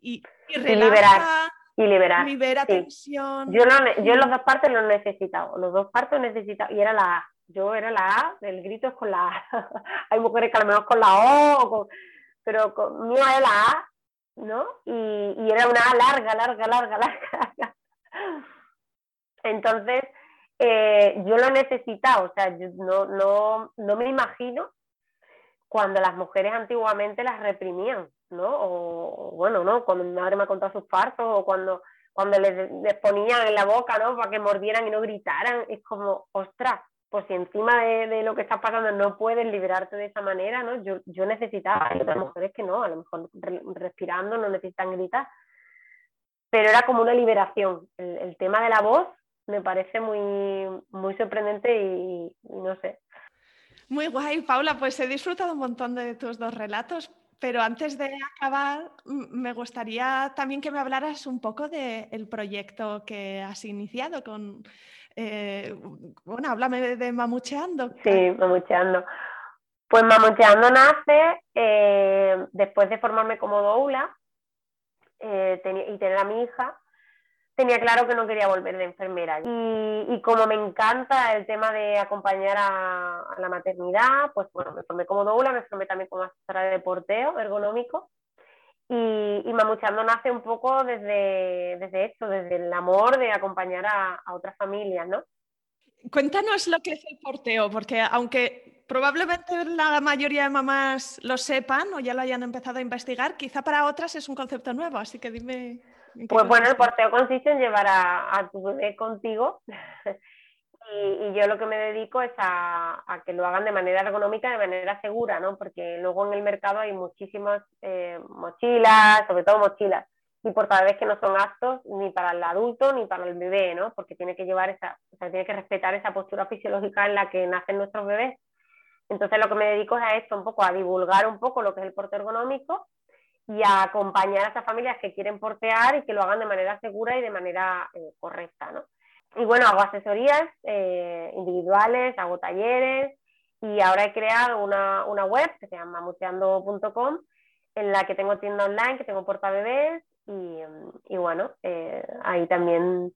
y, liberar. Y liberar. Libera tensión. Yo, yo en las dos partes lo he necesitado. Los dos partes necesitado. Y era la A. Yo era la A, el grito es con la A. Hay mujeres que a lo mejor con la O, pero conmigo era la A, ¿no? Y, y era una A larga, larga, larga, larga. Entonces, eh, yo lo he necesitado, o sea, yo no, no, no me imagino cuando las mujeres antiguamente las reprimían, ¿no? O, bueno, ¿no? Cuando mi madre me ha contado sus partos o cuando, cuando les, les, ponían en la boca, ¿no? Para que mordieran y no gritaran, es como, ostras, pues si encima de, lo que está pasando no puedes liberarte de esa manera, ¿no? Yo, yo necesitaba, hay otras mujeres que no, a lo mejor respirando no necesitan gritar, pero era como una liberación. El tema de la voz me parece muy, muy sorprendente y, no sé. Muy guay, Paula, pues he disfrutado un montón de tus dos relatos. pero antes de acabar, me gustaría también que me hablaras un poco del proyecto que has iniciado con... Eh, bueno, háblame de, Mamucheando. Sí, Mamucheando. Pues Mamucheando nace eh, después de formarme como doula eh, y tener a mi hija tenía claro que no quería volver de enfermera. Y, como me encanta el tema de acompañar a, la maternidad, pues bueno, me formé como doula, me formé también como asesora de porteo ergonómico. Y, y Mamuchando nace un poco desde, desde esto, desde el amor de acompañar a, a otras familias, ¿no? Cuéntanos lo que es el porteo, porque aunque probablemente la mayoría de mamás lo sepan o ya lo hayan empezado a investigar, quizá para otras es un concepto nuevo, así que dime. Pues bueno, el porteo consiste en llevar a, tu bebé contigo y, yo lo que me dedico es a, que lo hagan de manera ergonómica, de manera segura, ¿no? Porque luego en el mercado hay muchísimas eh, mochilas, sobre todo mochilas, y vez que no son aptos ni para el adulto ni para el bebé, ¿no? Porque tiene que llevar esa, o sea, tiene que respetar esa postura fisiológica en la que nacen nuestros bebés. Entonces lo que me dedico es a esto, un poco a divulgar un poco lo que es el porteo ergonómico y a acompañar a esas familias que quieren portear y que lo hagan de manera segura y de manera eh, correcta, ¿no? Y bueno, hago asesorías eh, individuales, hago talleres y ahora he creado una, una web que se llama muteando.com en la que tengo tienda online, que tengo porta bebés y, y bueno, eh, ahí también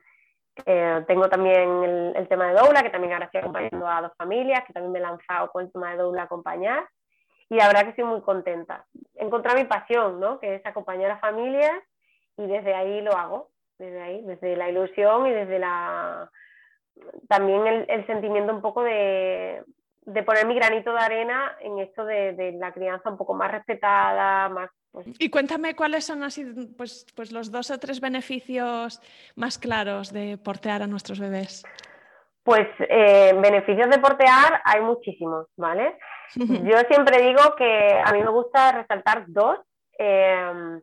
tengo también el, el, tema de doula, que también ahora estoy acompañando a dos familias, que también me he lanzado con el tema de doula acompañar y la verdad que estoy muy contenta. Encontrar mi pasión, ¿no? Que es acompañar a familias y desde ahí lo hago, desde ahí, desde la ilusión y desde la también el, sentimiento un poco de, de, poner mi granito de arena en esto de, la crianza un poco más respetada, más... Pues y cuéntame cuáles son así, pues, pues los dos o tres beneficios más claros de portear a nuestros bebés. Pues eh, beneficios de portear hay muchísimos, ¿vale? Yo siempre digo que a mí me gusta resaltar dos. Em,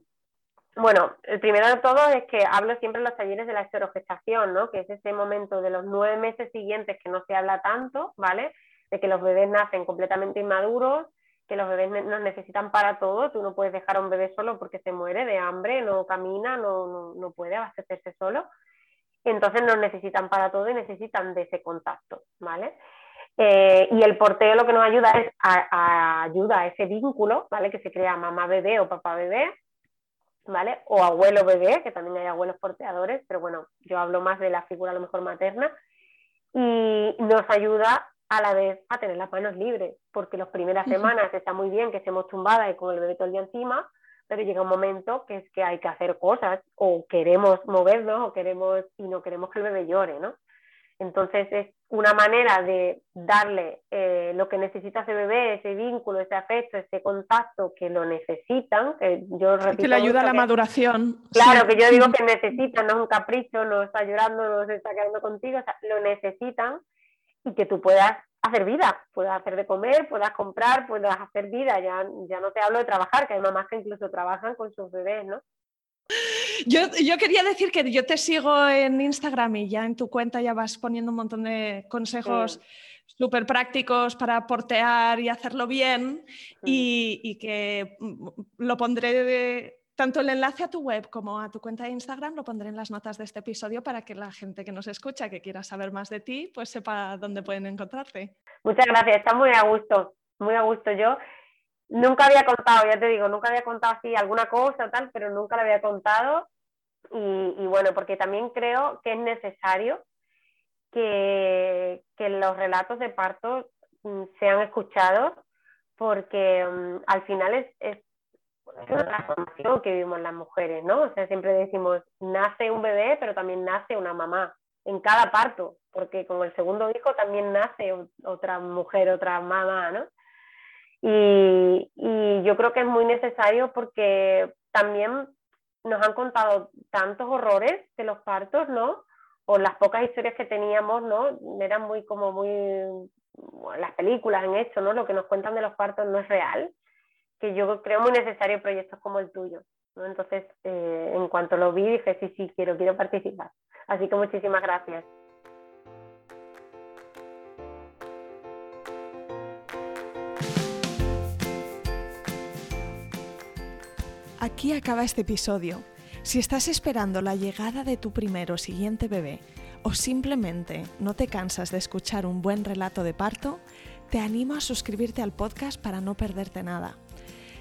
bueno, el primero de todo es que hablo siempre en los talleres de la esterogestación, ¿no? Que es ese momento de los nueve meses siguientes que no se habla tanto, ¿vale? De que los bebés nacen completamente inmaduros, que los bebés nos necesitan para todo. Tú no puedes dejar a un bebé solo porque se muere de hambre, no camina, no, no, no puede abastecerse solo. Entonces nos necesitan para todo y necesitan de ese contacto, ¿vale? Eh, y el porteo lo que nos ayuda es a, ayuda a ese vínculo, ¿vale? Que se crea mamá bebé o papá bebé, ¿vale? O abuelo bebé, que también hay abuelos porteadores, pero bueno, yo hablo más de la figura a lo mejor materna. Y nos ayuda a la vez a tener las manos libres, porque las primeras semanas está muy bien que estemos tumbadas y con el bebé todo el día encima, pero llega un momento que es que hay que hacer cosas o queremos movernos o queremos y no queremos que el bebé llore, ¿no? Entonces es una manera de darle eh, lo que necesita ese bebé, ese vínculo, ese afecto, ese contacto que lo necesitan. Que yo repito que le ayuda a la maduración. Claro, que yo digo que necesitan, no es un capricho, no está llorando, no se está quedando contigo, lo necesitan y que tú puedas hacer vida, puedas hacer de comer, puedas comprar, puedas hacer vida. Ya, ya no te hablo de trabajar, que hay mamás que incluso trabajan con sus bebés, ¿no? Yo, quería decir que yo te sigo en Instagram y ya en tu cuenta ya vas poniendo un montón de consejos súper prácticos para portear y hacerlo bien y, que mm, lo pondré tanto el enlace a tu web como a tu cuenta de Instagram lo pondré en las notas de este episodio para que la gente que nos escucha, que quiera saber más de ti, pues sepa dónde pueden encontrarte. Muchas gracias, está muy a gusto, muy a gusto yo nunca había contado, ya te digo, nunca había contado así alguna cosa tal, pero nunca lo había contado. Y, bueno, porque también creo que es necesario que, los relatos de parto mm, sean escuchados, porque mm, al final es, una transformación que vivimos las mujeres, ¿no? O sea, siempre decimos, nace un bebé, pero también nace una mamá en cada parto, porque con el segundo hijo también nace otra mujer, otra mamá, ¿no? Y, yo creo que es muy necesario porque también nos han contado tantos horrores de los partos, ¿no? O las pocas historias que teníamos, ¿no? Eran muy como muy... Las películas en hecho, ¿no? Lo que nos cuentan de los partos no es real, que yo creo muy necesario proyectos como el tuyo. Entonces, eh, en cuanto lo vi, dije, sí, sí, quiero, quiero participar. Así que muchísimas gracias. Aquí acaba este episodio. Si estás esperando la llegada de tu primero o siguiente bebé o simplemente no te cansas de escuchar un buen relato de parto, te animo a suscribirte al podcast para no perderte nada.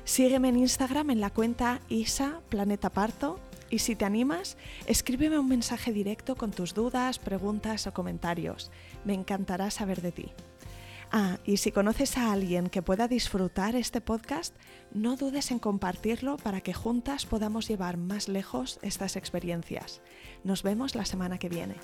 Sígueme en Instagram en la cuenta Isa Planeta Parto y si te animas, escríbeme un mensaje directo con tus dudas, preguntas o comentarios. Me encantará saber de ti. Ah, y si conoces a alguien que pueda disfrutar este podcast, no dudes en compartirlo para que juntas podamos llevar más lejos estas experiencias. Nos vemos la semana que viene.